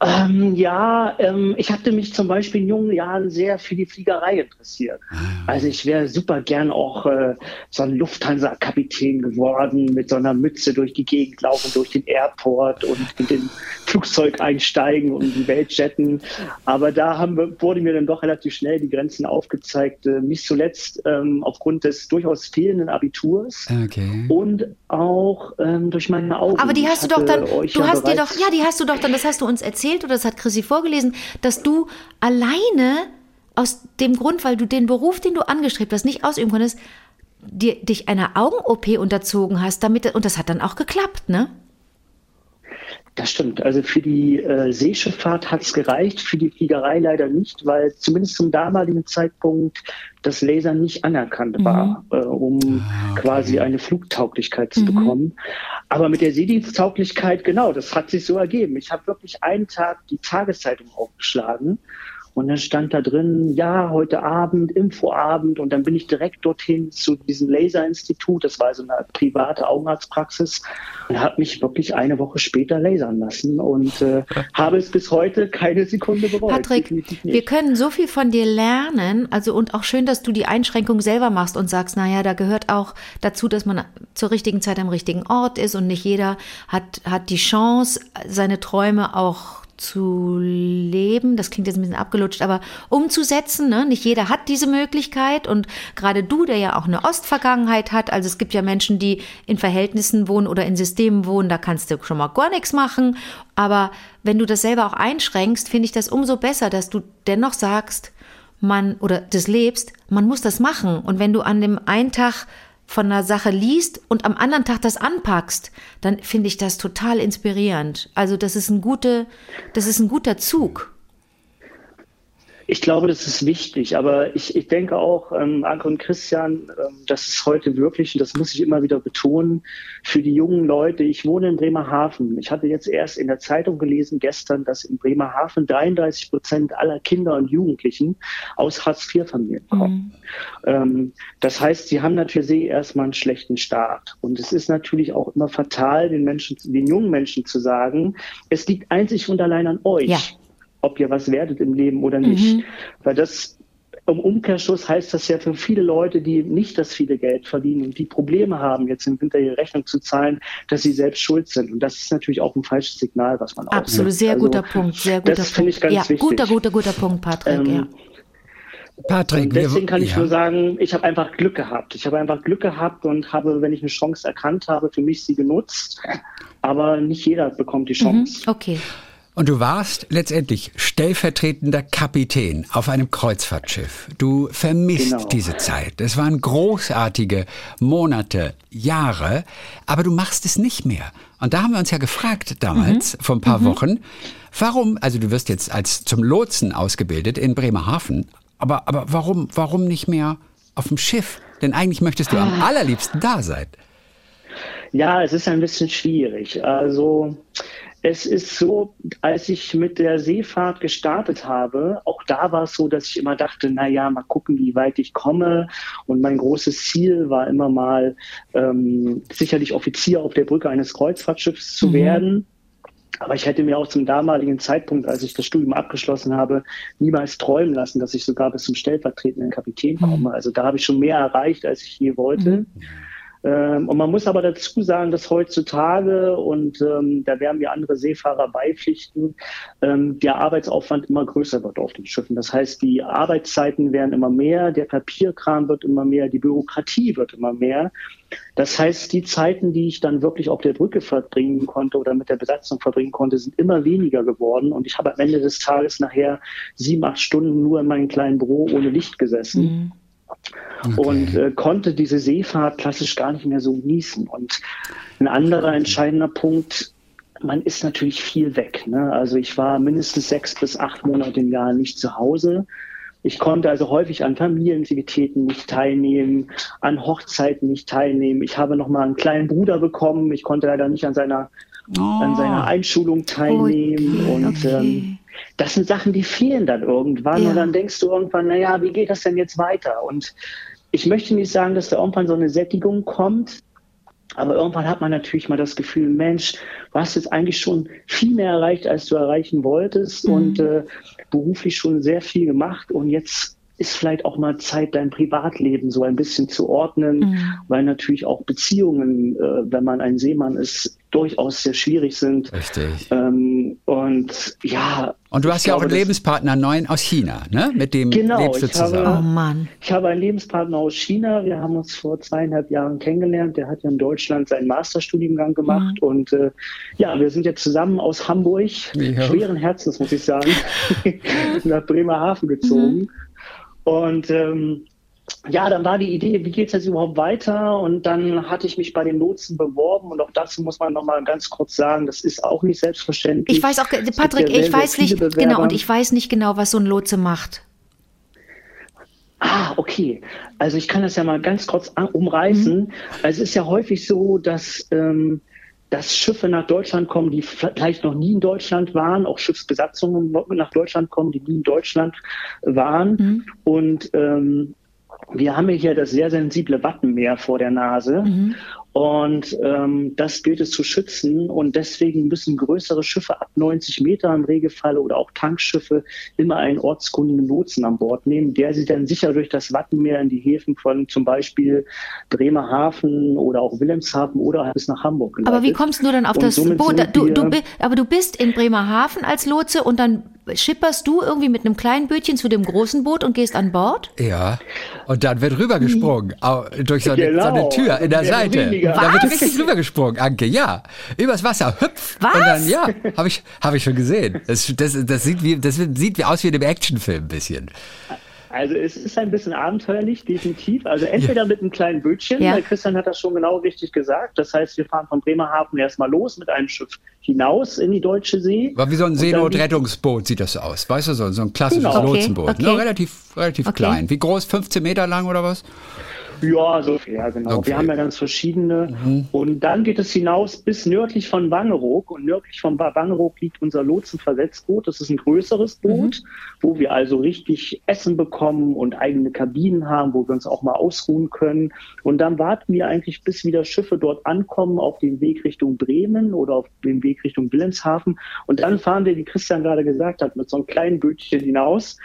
Ähm, ja, ähm, ich hatte mich zum Beispiel in jungen Jahren sehr für die Fliegerei interessiert. Also ich wäre super gern auch äh, so ein Lufthansa-Kapitän geworden, mit so einer Mütze durch die Gegend laufen, durch den Airport und in den Flugzeug einsteigen und in die Welt jetten. Aber da haben wir, wurde mir dann doch relativ schnell die Grenzen aufgezeigt. Äh, nicht zuletzt ähm, aufgrund des durchaus fehlenden Abiturs Okay. und auch ähm, durch meine Augen. Aber die hast du doch dann, du ja hast dir doch, ja, die hast du doch dann, das hast du uns erzählt oder das hat Chrissy vorgelesen, dass du alleine aus dem Grund, weil du den Beruf, den du angestrebt hast, nicht ausüben konntest, dir, dich einer Augen-OP unterzogen hast, damit, und das hat dann auch geklappt, ne? Das stimmt. Also für die äh, Seeschifffahrt hat es gereicht, für die Fliegerei leider nicht, weil zumindest zum damaligen Zeitpunkt das Laser nicht anerkannt war, äh, um quasi eine Flugtauglichkeit zu bekommen. Aber mit der Seediensttauglichkeit, genau, das hat sich so ergeben. Ich habe wirklich einen Tag die Tageszeitung aufgeschlagen und dann stand da drin, ja, heute Abend, Infoabend. Und dann bin ich direkt dorthin zu diesem Laserinstitut. Das war so eine private Augenarztpraxis. Und habe mich wirklich eine Woche später lasern lassen. Und äh, habe es bis heute keine Sekunde bereut. Patrick, Definitiv nicht. wir können so viel von dir lernen. Also und auch schön, dass du die Einschränkung selber machst und sagst, naja, da gehört auch dazu, dass man zur richtigen Zeit am richtigen Ort ist und nicht jeder hat, hat die Chance, seine Träume auch zu leben, das klingt jetzt ein bisschen abgelutscht, aber umzusetzen. Ne? Nicht jeder hat diese Möglichkeit und gerade du, der ja auch eine Ostvergangenheit hat, also es gibt ja Menschen, die in Verhältnissen wohnen oder in Systemen wohnen, da kannst du schon mal gar nichts machen. Aber wenn du das selber auch einschränkst, finde ich das umso besser, dass du dennoch sagst, man oder das lebst, man muss das machen. Und wenn du an dem einen Tag von einer Sache liest und am anderen Tag das anpackst, dann finde ich das total inspirierend. Also das ist ein gute, das ist ein guter Zug. Ich glaube, das ist wichtig, aber ich, ich denke auch, ähm, Anke und Christian, ähm, das ist heute wirklich, und das muss ich immer wieder betonen, für die jungen Leute, ich wohne in Bremerhaven. Ich hatte jetzt erst in der Zeitung gelesen gestern, dass in Bremerhaven 33 Prozent aller Kinder und Jugendlichen aus Hartz-IV-Familien kommen. Ähm, das heißt, sie haben natürlich sehr erstmal einen schlechten Start. Und es ist natürlich auch immer fatal, den Menschen, den jungen Menschen zu sagen, es liegt einzig und allein an euch Ja. Ob ihr was werdet im Leben oder nicht. Weil das im Umkehrschluss heißt das ja für viele Leute, die nicht das viele Geld verdienen und die Probleme haben, jetzt im Winter ihre Rechnung zu zahlen, dass sie selbst schuld sind. Und das ist natürlich auch ein falsches Signal, was man Absolut, sehr Also, guter Punkt, sehr guter Das finde ich Punkt. ganz ja, wichtig. guter, guter, guter Punkt, Patrick. Ähm, ja. Patrick, Und deswegen kann ich ja. nur sagen, ich habe einfach Glück gehabt. Ich habe einfach Glück gehabt und habe, wenn ich eine Chance erkannt habe, für mich sie genutzt. Aber nicht jeder bekommt die Mhm, Chance. okay. Und du warst letztendlich stellvertretender Kapitän auf einem Kreuzfahrtschiff. Du vermisst Genau. diese Zeit. Es waren großartige Monate, Jahre, aber du machst es nicht mehr. Und da haben wir uns ja gefragt damals, vor ein paar Wochen, warum, also du wirst jetzt als zum Lotsen ausgebildet in Bremerhaven, aber, aber warum, warum nicht mehr auf dem Schiff? Denn eigentlich möchtest du am allerliebsten da sein. Ja, es ist ein bisschen schwierig. Also es ist so, als ich mit der Seefahrt gestartet habe, auch da war es so, dass ich immer dachte, na ja, mal gucken, wie weit ich komme. Und mein großes Ziel war immer mal ähm, sicherlich Offizier auf der Brücke eines Kreuzfahrtschiffs zu werden. Aber ich hätte mir auch zum damaligen Zeitpunkt, als ich das Studium abgeschlossen habe, niemals träumen lassen, dass ich sogar bis zum stellvertretenden Kapitän komme. Also da habe ich schon mehr erreicht, als ich je wollte. Ähm, und man muss aber dazu sagen, dass heutzutage, und ähm, da werden wir andere Seefahrer beipflichten, ähm, der Arbeitsaufwand immer größer wird auf den Schiffen. Das heißt, die Arbeitszeiten werden immer mehr, der Papierkram wird immer mehr, die Bürokratie wird immer mehr. Das heißt, die Zeiten, die ich dann wirklich auf der Brücke verbringen konnte oder mit der Besatzung verbringen konnte, sind immer weniger geworden. Und ich habe am Ende des Tages nachher sieben, acht Stunden nur in meinem kleinen Büro ohne Licht gesessen und äh, konnte diese Seefahrt klassisch gar nicht mehr so genießen. Und ein anderer entscheidender Punkt, man ist natürlich viel weg. Ne? Also ich war mindestens sechs bis acht Monate im Jahr nicht zu Hause. Ich konnte also häufig an Familienaktivitäten nicht teilnehmen, an Hochzeiten nicht teilnehmen. Ich habe noch mal einen kleinen Bruder bekommen. Ich konnte leider nicht an seiner, an seiner Einschulung teilnehmen. Okay, und okay. Ähm, das sind Sachen, die fehlen dann irgendwann. Ja. Und dann denkst du irgendwann, naja, wie geht das denn jetzt weiter? Und ich möchte nicht sagen, dass da irgendwann so eine Sättigung kommt. Aber irgendwann hat man natürlich mal das Gefühl, Mensch, du hast jetzt eigentlich schon viel mehr erreicht, als du erreichen wolltest und äh, beruflich schon sehr viel gemacht und jetzt ist vielleicht auch mal Zeit, dein Privatleben so ein bisschen zu ordnen, weil natürlich auch Beziehungen, äh, wenn man ein Seemann ist, durchaus sehr schwierig sind. Richtig. Ähm, und ja. Und du hast ja auch einen Lebenspartner, neuen aus China, ne? Mit dem Genau, lebst du ich habe- Oh zusammen. Mann. Ich habe einen Lebenspartner aus China. Wir haben uns vor zweieinhalb Jahren kennengelernt. Der hat ja in Deutschland seinen Masterstudiengang gemacht. Und äh, ja, wir sind jetzt zusammen aus Hamburg, Ja. schweren Herzens, muss ich sagen, nach Bremerhaven gezogen. Und ähm, ja, dann war die Idee, wie geht es jetzt überhaupt weiter? Und dann hatte ich mich bei den Lotsen beworben und auch dazu muss man nochmal ganz kurz sagen, das ist auch nicht selbstverständlich. Ich weiß auch, Patrick, ja sehr, ich weiß nicht, Bewerber. genau, und ich weiß nicht genau, was so ein Lotse macht. Ah, okay. Also ich kann das ja mal ganz kurz umreißen. Also es ist ja häufig so, dass, ähm, dass Schiffe nach Deutschland kommen, die vielleicht noch nie in Deutschland waren, auch Schiffsbesatzungen nach Deutschland kommen, die nie in Deutschland waren. Und ähm, wir haben hier das sehr sensible Wattenmeer vor der Nase. Und ähm, das gilt es zu schützen. Und deswegen müssen größere Schiffe ab 90 Meter im Regelfall oder auch Tankschiffe immer einen ortskundigen Lotsen an Bord nehmen, der sie dann sicher durch das Wattenmeer in die Häfen von zum Beispiel Bremerhaven oder auch Wilhelmshaven oder halt bis nach Hamburg Aber wie kommst du dann auf Und das Boot? Du, du, aber du bist in Bremerhaven als Lotse und dann schipperst du irgendwie mit einem kleinen Bötchen zu dem großen Boot und gehst an Bord? Ja. Und dann wird rübergesprungen au- durch so eine, Genau. so eine Tür in der Seite. weniger. Da wird richtig rübergesprungen, Anke, ja. Übers Wasser, hüpf. Was? Und dann, ja, habe ich, hab ich schon gesehen. Das, das, das, sieht wie, das sieht wie aus wie in einem Actionfilm ein bisschen. Also es ist ein bisschen abenteuerlich, definitiv. Also entweder mit einem kleinen Bötchen, Ja. Christian hat das schon genau richtig gesagt. Das heißt, wir fahren von Bremerhaven erstmal los mit einem Schiff hinaus in die Deutsche See. War wie so ein Seenotrettungsboot sieht das aus. Weißt du, so, so ein klassisches Genau. Lotsenboot. okay. Ne? Relativ, relativ Okay. klein. Wie groß? 15 Meter lang oder was? Ja, so ja, genau. Okay. Wir haben ja ganz verschiedene. Und dann geht es hinaus bis nördlich von Wangeroog. Und nördlich von Wangeroog liegt unser Lotsenversetzboot. Das ist ein größeres Boot, wo wir also richtig Essen bekommen und eigene Kabinen haben, wo wir uns auch mal ausruhen können. Und dann warten wir eigentlich, bis wieder Schiffe dort ankommen, auf dem Weg Richtung Bremen oder auf dem Weg Richtung Wilhelmshaven. Und dann fahren wir, wie Christian gerade gesagt hat, mit so einem kleinen Bötchen hinaus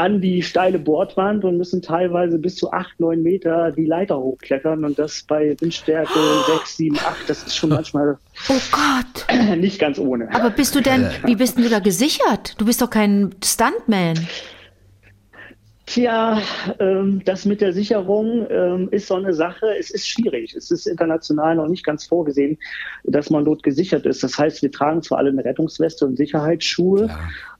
an die steile Bordwand und müssen teilweise bis zu acht, neun Meter die Leiter hochklettern und das bei Windstärke sechs, sieben, acht. Das ist schon manchmal Oh Gott. nicht ganz ohne. Aber bist du denn, wie bist denn du da gesichert? Du bist doch kein Stuntman. Tja, ähm, das mit der Sicherung ähm, ist so eine Sache. Es ist schwierig. Es ist international noch nicht ganz vorgesehen, dass man dort gesichert ist. Das heißt, wir tragen zwar alle eine Rettungsweste und Sicherheitsschuhe,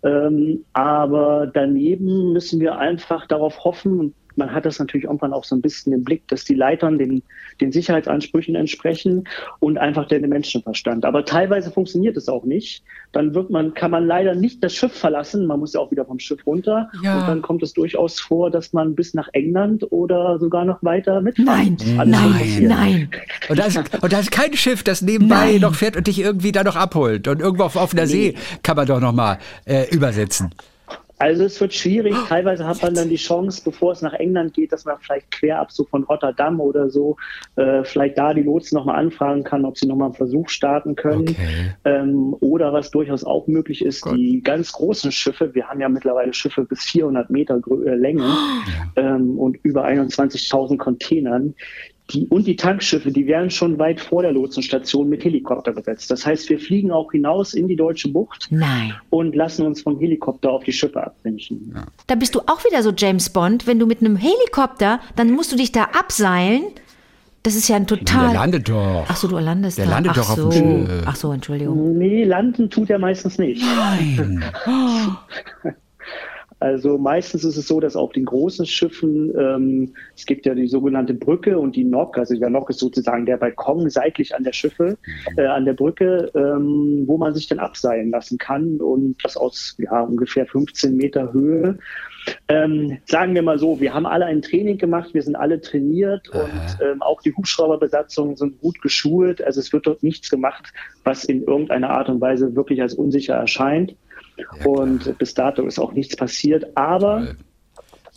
ähm, aber daneben müssen wir einfach darauf hoffen, man hat das natürlich irgendwann auch so ein bisschen im Blick, dass die Leitern den, den Sicherheitsansprüchen entsprechen und einfach der Menschenverstand. Aber teilweise funktioniert es auch nicht. Dann wird man, kann man leider nicht das Schiff verlassen. Man muss ja auch wieder vom Schiff runter. Ja. Und dann kommt es durchaus vor, dass man bis nach England oder sogar noch weiter mitfahren Nein. Alles kann nein, nein. Und da, ist, und da ist kein Schiff, das nebenbei Nein. noch fährt und dich irgendwie da noch abholt. Und irgendwo auf offener See kann man doch noch mal äh, übersetzen. Also es wird schwierig. Teilweise hat man dann die Chance, bevor es nach England geht, dass man vielleicht quer ab so von Rotterdam oder so äh, vielleicht da die Lotsen nochmal anfragen kann, ob sie nochmal einen Versuch starten können. Okay. Ähm, oder was durchaus auch möglich ist, Gott. die ganz großen Schiffe, wir haben ja mittlerweile Schiffe bis 400 Meter äh, Länge ähm, und über 21.000 Containern. Die, und die Tankschiffe, die werden schon weit vor der Lotsenstation mit Helikopter besetzt. Das heißt, wir fliegen auch hinaus in die deutsche Bucht Nein. und lassen uns vom Helikopter auf die Schiffe abwinchen. Da bist du auch wieder so James Bond. Wenn du mit einem Helikopter, dann musst du dich da abseilen. Das ist ja ein Der total. landet doch. Ach so, du landest Der da. landet Ach doch auf so. dem Schiff. Ach so, Entschuldigung. Nee, landen tut er meistens nicht. Nein. Also meistens ist es so, dass auf den großen Schiffen, ähm, es gibt ja die sogenannte Brücke und die Nock, also der Nock ist sozusagen der Balkon seitlich an der Schiffe, äh, an der Brücke, ähm, wo man sich dann abseilen lassen kann und das aus ja, ungefähr 15 Meter Höhe. Ähm, sagen wir mal so, wir haben alle ein Training gemacht, wir sind alle trainiert und ähm, auch die Hubschrauberbesatzungen sind gut geschult. Also es wird dort nichts gemacht, was in irgendeiner Art und Weise wirklich als unsicher erscheint. Und bis dato ist auch nichts passiert, aber Toll.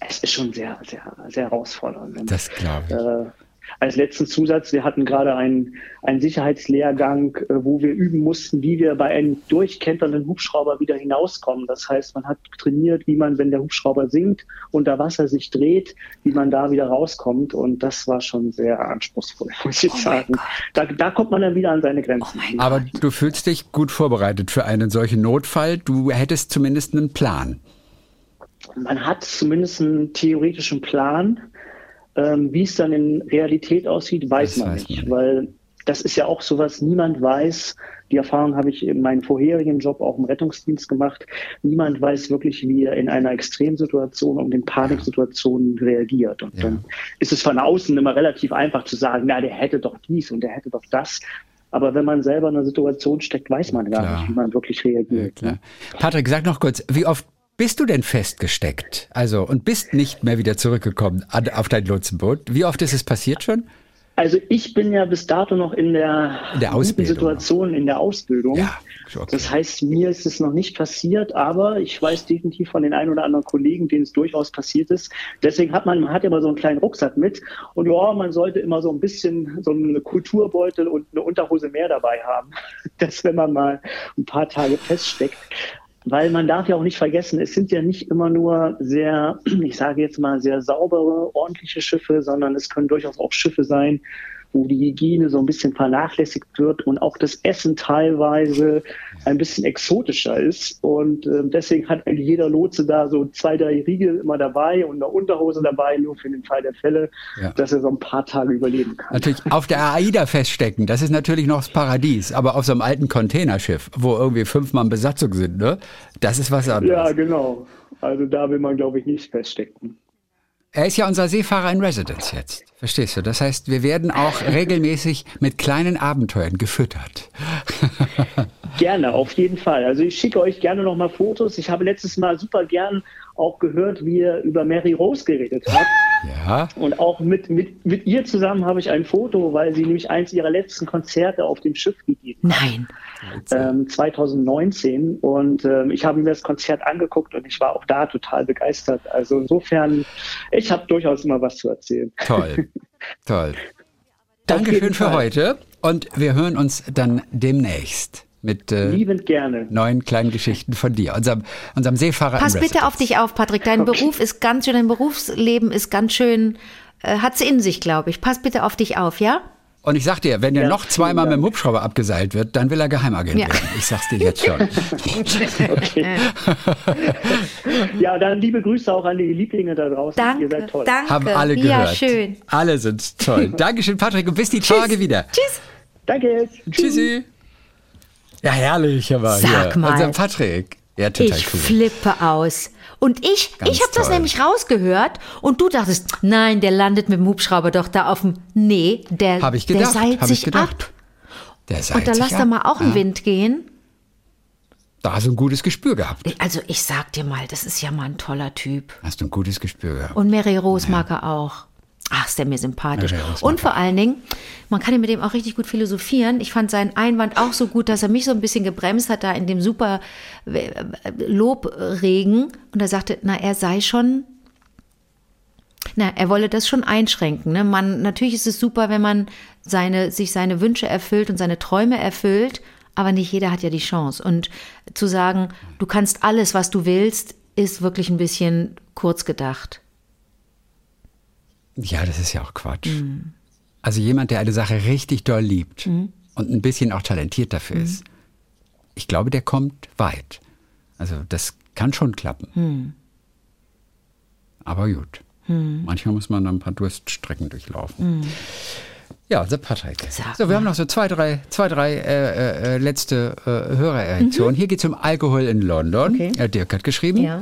es ist schon sehr, sehr, sehr herausfordernd. Das glaube ich. äh, als letzten Zusatz, wir hatten gerade einen, einen Sicherheitslehrgang, äh, wo wir üben mussten, wie wir bei einem durchkenternden Hubschrauber wieder hinauskommen. Das heißt, man hat trainiert, wie man, wenn der Hubschrauber sinkt, unter Wasser sich dreht, wie man da wieder rauskommt. Und das war schon sehr anspruchsvoll, muss ich sagen. Da, da kommt man dann wieder an seine Grenzen. Aber du fühlst dich gut vorbereitet für einen solchen Notfall. Du hättest zumindest einen Plan. man hat zumindest einen theoretischen Plan. Ähm, wie es dann in Realität aussieht, weiß man weiß nicht, man nicht. weil das ist ja auch sowas, niemand weiß, die Erfahrung habe ich in meinem vorherigen Job auch im Rettungsdienst gemacht, niemand weiß wirklich, wie er in einer Extremsituation und in Paniksituationen reagiert. Und Ja. dann ist es von außen immer relativ einfach zu sagen, na, der hätte doch dies und der hätte doch das. Aber wenn man selber in einer Situation steckt, weiß man gar Klar. nicht, wie man wirklich reagiert. Ja, klar. Patrick, sag noch kurz, wie oft bist du denn festgesteckt? Also, und bist nicht mehr wieder zurückgekommen an, auf dein Lotsenboot? Wie oft ist es passiert schon? Also ich bin ja bis dato noch in der, In der guten Ausbildung. Situation, in der Ausbildung. Ja, okay. Das heißt, mir ist es noch nicht passiert, aber ich weiß definitiv von den ein oder anderen Kollegen, denen es durchaus passiert ist. Deswegen hat man, man hat immer so einen kleinen Rucksack mit und ja, man sollte immer so ein bisschen so einen Kulturbeutel und eine Unterhose mehr dabei haben, dass wenn man mal ein paar Tage feststeckt. Weil man darf ja auch nicht vergessen, es sind ja nicht immer nur sehr, ich sage jetzt mal, sehr saubere, ordentliche Schiffe, sondern es können durchaus auch Schiffe sein, wo die Hygiene so ein bisschen vernachlässigt wird und auch das Essen teilweise ein bisschen exotischer ist. Und ähm, deswegen hat eigentlich jeder Lotse da so zwei, drei Riegel immer dabei und eine Unterhose dabei, nur für den Fall der Fälle, Ja. dass er so ein paar Tage überleben kann. Natürlich auf der AIDA feststecken, das ist natürlich noch das Paradies. Aber auf so einem alten Containerschiff, wo irgendwie fünf Mann Besatzung sind, ne? Das ist was Ja, anderes. genau. Also da will man, glaube ich, nicht feststecken. Er ist ja unser Seefahrer in Residence jetzt. Verstehst du? Das heißt, wir werden auch regelmäßig mit kleinen Abenteuern gefüttert. Gerne, auf jeden Fall. Also ich schicke euch gerne nochmal Fotos. Ich habe letztes Mal super gern auch gehört, wie ihr über Mary Rose geredet habt. Ja. Und auch mit, mit, mit ihr zusammen habe ich ein Foto, weil sie nämlich eins ihrer letzten Konzerte auf dem Schiff gegeben hat. Nein. ähm, 2019 und ähm, ich habe mir das Konzert angeguckt und ich war auch da total begeistert. Also insofern, ich habe durchaus immer was zu erzählen. Toll. Toll. Dankeschön für heute und wir hören uns dann demnächst mit äh, neuen kleinen Geschichten von dir, unserem, unserem Seefahrer Pass bitte auf dich auf, Patrick. Dein Beruf ist ganz schön, dein Berufsleben ist ganz schön, äh, hat's in sich, glaube ich. Pass bitte auf dich auf, ja? Und ich sag dir, wenn er Ja, noch vielen zweimal mit dem. Hubschrauber abgeseilt wird, dann will er Geheimagent Ja. werden. Ich sag's dir jetzt schon. Okay. ja, dann liebe Grüße auch an die Lieblinge da draußen. Ihr Danke, seid toll. danke. Haben alle Ja, gehört. schön. Alle sind toll. Dankeschön, Patrick, und bis die Tage wieder. Tschüss. Danke. Tschüssi. Ja, herrlich, aber Sag hier. mal. Unser Patrick. Ja, total Ich cool. flippe aus. Und ich, Ganz ich habe das nämlich rausgehört und du dachtest, nein, der landet mit dem Hubschrauber doch da auf dem. Nee, der, Hab ich der gedacht, seilt hab ich sich gedacht. ab. Der Und seilt da sich lass da ab. mal auch einen Ja, Wind gehen. Da hast du ein gutes Gespür gehabt. Also ich sag dir mal, das ist ja mal ein toller Typ. Hast du ein gutes Gespür gehabt. Und Mary Rose mag er auch. Ach, ist der mir sympathisch. Mag Und vor allen Dingen, man kann ja mit dem auch richtig gut philosophieren. Ich fand seinen Einwand auch so gut, dass er mich so ein bisschen gebremst hat da in dem super äh, Lobregen. Und er sagte, na, er sei schon, na, er wolle das schon einschränken. Ne? Man, natürlich ist es super, wenn man seine, sich seine Wünsche erfüllt und seine Träume erfüllt, aber nicht jeder hat ja die Chance. Und zu sagen, du kannst alles, was du willst, ist wirklich ein bisschen kurz gedacht. Ja, das ist ja auch Quatsch. Mhm. Also jemand, der eine Sache richtig doll liebt und ein bisschen auch talentiert dafür Mhm. ist, ich glaube, der kommt weit. Also das kann schon klappen. Mhm. Aber gut. Manchmal muss man ein paar Durststrecken durchlaufen. Ja, unser Patrick. Mhm. So, wir haben noch so zwei, drei, zwei, drei äh, äh, letzte äh, Hörerreaktionen. Hier geht es um Alkohol in London. Mhm. Okay. Äh, Dirk hat geschrieben. Ja.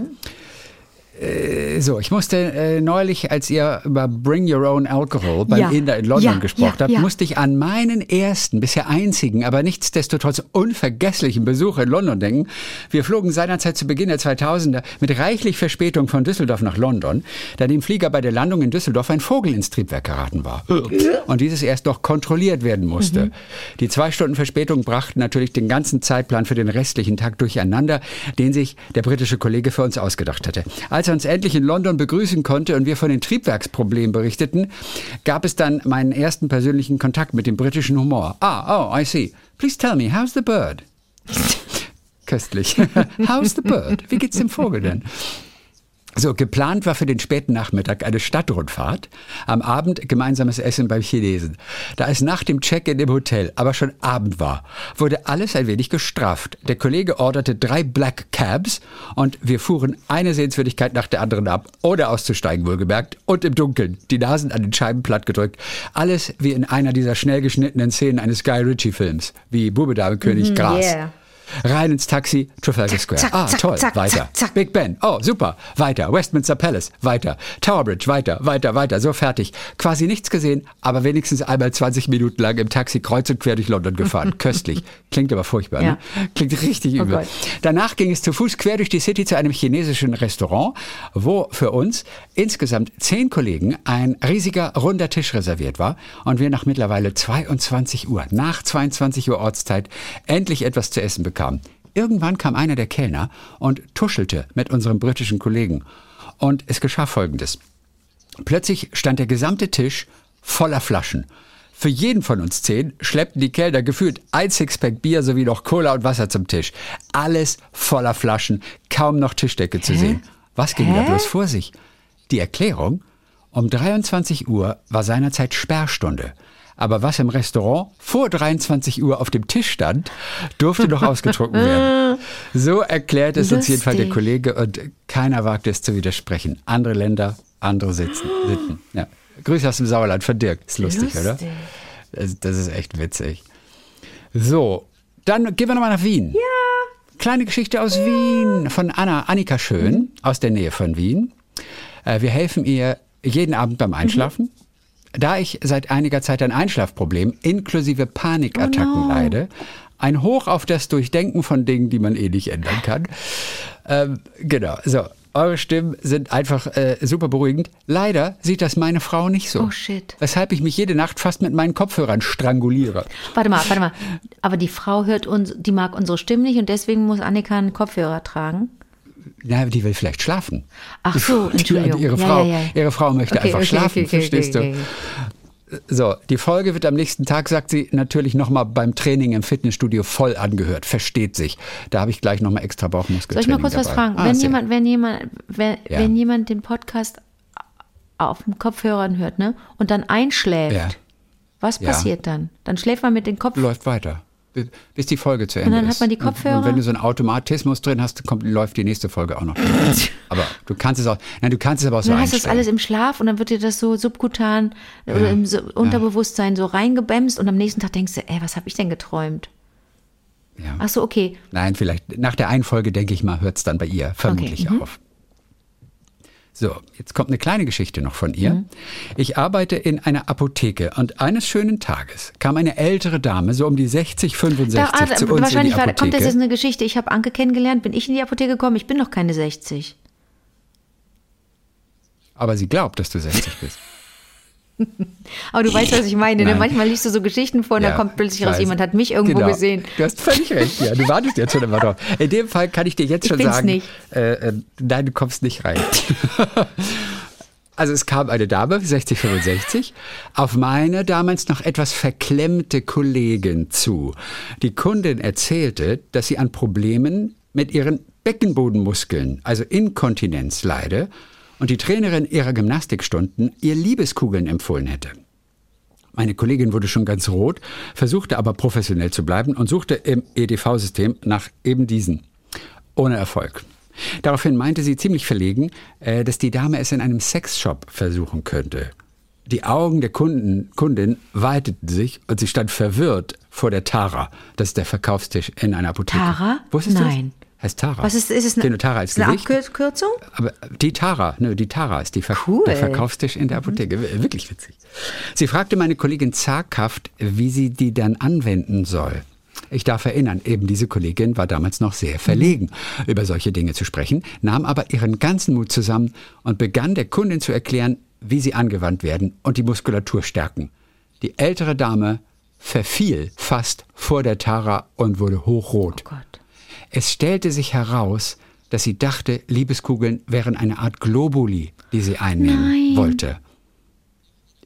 So, ich musste äh, neulich, als ihr über Bring Your Own Alcohol beim Ja. Inder in London Ja, gesprochen ja, habt, ja. musste ich an meinen ersten, bisher einzigen, aber nichtsdestotrotz unvergesslichen Besuch in London denken. Wir flogen seinerzeit zu Beginn der 2000er mit reichlich Verspätung von Düsseldorf nach London, da dem Flieger bei der Landung in Düsseldorf ein Vogel ins Triebwerk geraten war. Und dieses erst noch kontrolliert werden musste. Mhm. Die zwei Stunden Verspätung brachten natürlich den ganzen Zeitplan für den restlichen Tag durcheinander, den sich der britische Kollege für uns ausgedacht hatte. Als er uns endlich in London begrüßen konnte und wir von den Triebwerksproblemen berichteten, gab es dann meinen ersten persönlichen Kontakt mit dem britischen Humor. Ah, oh, I see. Please tell me, how's the bird? Köstlich. how's the bird? Wie geht's dem Vogel denn? So, geplant war für den späten Nachmittag eine Stadtrundfahrt, am Abend gemeinsames Essen beim Chinesen. Da es nach dem Check-in im Hotel aber schon Abend war, wurde alles ein wenig gestrafft. Der Kollege orderte drei Black Cabs und wir fuhren eine Sehenswürdigkeit nach der anderen ab, ohne auszusteigen wohlgemerkt, und im Dunkeln, die Nasen an den Scheiben platt gedrückt. Alles wie in einer dieser schnell geschnittenen Szenen eines Guy Ritchie-Films, wie Bube Dame König Gras. yeah. Rein ins Taxi, Trafalgar Square. zack, ah, zack, toll. zack, weiter. zack, zack. Big Ben. Oh, super. Weiter. Westminster Palace. Weiter. Tower Bridge. Weiter, weiter, weiter. So fertig. Quasi nichts gesehen, aber wenigstens einmal 20 Minuten lang im Taxi kreuz und quer durch London gefahren. Köstlich. Klingt aber furchtbar, Ja. ne? Klingt richtig übel. Gott. Danach ging es zu Fuß quer durch die City zu einem chinesischen Restaurant, wo für uns insgesamt zehn Kollegen ein riesiger runder Tisch reserviert war und wir nach mittlerweile 22 Uhr, nach 22 Uhr Ortszeit, endlich etwas zu essen bekamen. Irgendwann kam einer der Kellner und tuschelte mit unserem britischen Kollegen. Und es geschah Folgendes. Plötzlich stand der gesamte Tisch voller Flaschen. Für jeden von uns zehn schleppten die Kellner gefühlt ein Sixpack Bier sowie noch Cola und Wasser zum Tisch. Alles voller Flaschen, kaum noch Tischdecke zu sehen. Was ging da Hä? bloß vor sich? Die Erklärung? Um 23 Uhr war seinerzeit Sperrstunde. Aber was im Restaurant vor 23 Uhr auf dem Tisch stand, durfte noch ausgetrunken werden. So erklärt es uns jedenfalls der Lustig. Kollege und keiner wagte es zu widersprechen. Andere Länder, andere Sitzen, Sitten. Ja. Grüße aus dem Sauerland von Dirk. Ist lustig, oder? Lustig. Das, das ist echt witzig. So, dann gehen wir nochmal nach Wien. Ja. Kleine Geschichte aus Wien von Anna, Annika Schön aus der Nähe von Wien. Äh, wir helfen ihr jeden Abend beim Einschlafen. Da ich seit einiger Zeit ein Einschlafproblem inklusive Panikattacken leide, ein Hoch auf das Durchdenken von Dingen, die man eh nicht ändern kann. Ähm, genau, so. Eure Stimmen sind einfach äh, super beruhigend. Leider sieht das meine Frau nicht so. Oh, shit. Weshalb ich mich jede Nacht fast mit meinen Kopfhörern stranguliere. Warte mal, warte mal. Aber die Frau hört uns, die mag unsere Stimmen nicht und deswegen muss Annika einen Kopfhörer tragen. Na, die will vielleicht schlafen. Ach so, Die- Entschuldigung. Ihre Ja, Frau, ja, ja. ihre Frau möchte Okay, einfach okay, schlafen, okay, verstehst du? So, die Folge wird am nächsten Tag, sagt sie, natürlich nochmal beim Training im Fitnessstudio voll angehört. Versteht sich. Da habe ich gleich nochmal extra Soll Bauchmuskeltraining ich mal kurz was dabei. fragen? Ah, wenn jemand, wenn jemand, wenn, wenn jemand den Podcast auf dem Kopfhörern hört, ne, und dann einschläft, was passiert dann? Dann schläft man mit den Kopf. läuft weiter. Bis- die Folge zu Ende dann ist. hat man die Und- Kopfhörer? Und wenn du so einen Automatismus drin hast, kommt, läuft die nächste Folge auch noch. aber du kannst es auch, nein, du kannst es aber auch so dann hast du das alles im Schlaf und dann wird dir das so subkutan oder im Unterbewusstsein so reingebämst und am nächsten Tag denkst du, ey, was habe ich denn geträumt? Ja. Ach so, okay. Nein, vielleicht nach der einen Folge, denke ich mal, hört es dann bei ihr vermutlich mhm. auf. So, jetzt kommt eine kleine Geschichte noch von ihr. Mhm. Ich arbeite in einer Apotheke und eines schönen Tages kam eine ältere Dame, so um die 60, 65, Da, ah, zu uns in die wahrscheinlich war, Apotheke. kommt das jetzt eine Geschichte. Ich habe Anke kennengelernt, bin ich in die Apotheke gekommen. Ich bin noch keine 60. aber sie glaubt, dass du 60 bist. Aber du weißt, was ich meine. Ne? Manchmal liest du so Geschichten vor und Ja, dann kommt plötzlich ich raus, jemand hat mich irgendwo Genau. gesehen. Du hast völlig recht, ja. Du wartest jetzt schon immer drauf. In dem Fall kann ich dir jetzt Ich schon sagen, nicht. Äh, äh, nein, du kommst nicht rein. Also es kam eine Dame, 60, 65, auf meine damals noch etwas verklemmte Kollegin zu. Die Kundin erzählte, dass sie an Problemen mit ihren Beckenbodenmuskeln, also Inkontinenz, leide und die Trainerin ihrer Gymnastikstunden ihr Liebeskugeln empfohlen hätte. Meine Kollegin wurde schon ganz rot, versuchte aber professionell zu bleiben und suchte im EDV-System nach eben diesen. Ohne Erfolg. Daraufhin meinte sie ziemlich verlegen, äh, dass die Dame es in einem Sexshop versuchen könnte. Die Augen der Kunden, Kundin weiteten sich und sie stand verwirrt vor der Tara. Das ist der Verkaufstisch in einer Apotheke. Tara? Wusstest Nein. Heißt Tara. Was ist, ist es eine, Tara als eine Gesicht? Abkürzung? Aber die Tara, ne, die Tara ist die Ver Cool. Mhm. der Verkaufstisch in der Apotheke. Wir- Wirklich witzig. Sie fragte meine Kollegin zaghaft, wie sie die dann anwenden soll. Ich darf erinnern, eben diese Kollegin war damals noch sehr verlegen, über solche Dinge zu sprechen, nahm aber ihren ganzen Mut zusammen und begann der Kundin zu erklären, wie sie angewandt werden und die Muskulatur stärken. Die ältere Dame verfiel fast vor der Tara und wurde hochrot. Oh Gott. Es stellte sich heraus, dass sie dachte, Liebeskugeln wären eine Art Globuli, die sie einnehmen Nein. wollte.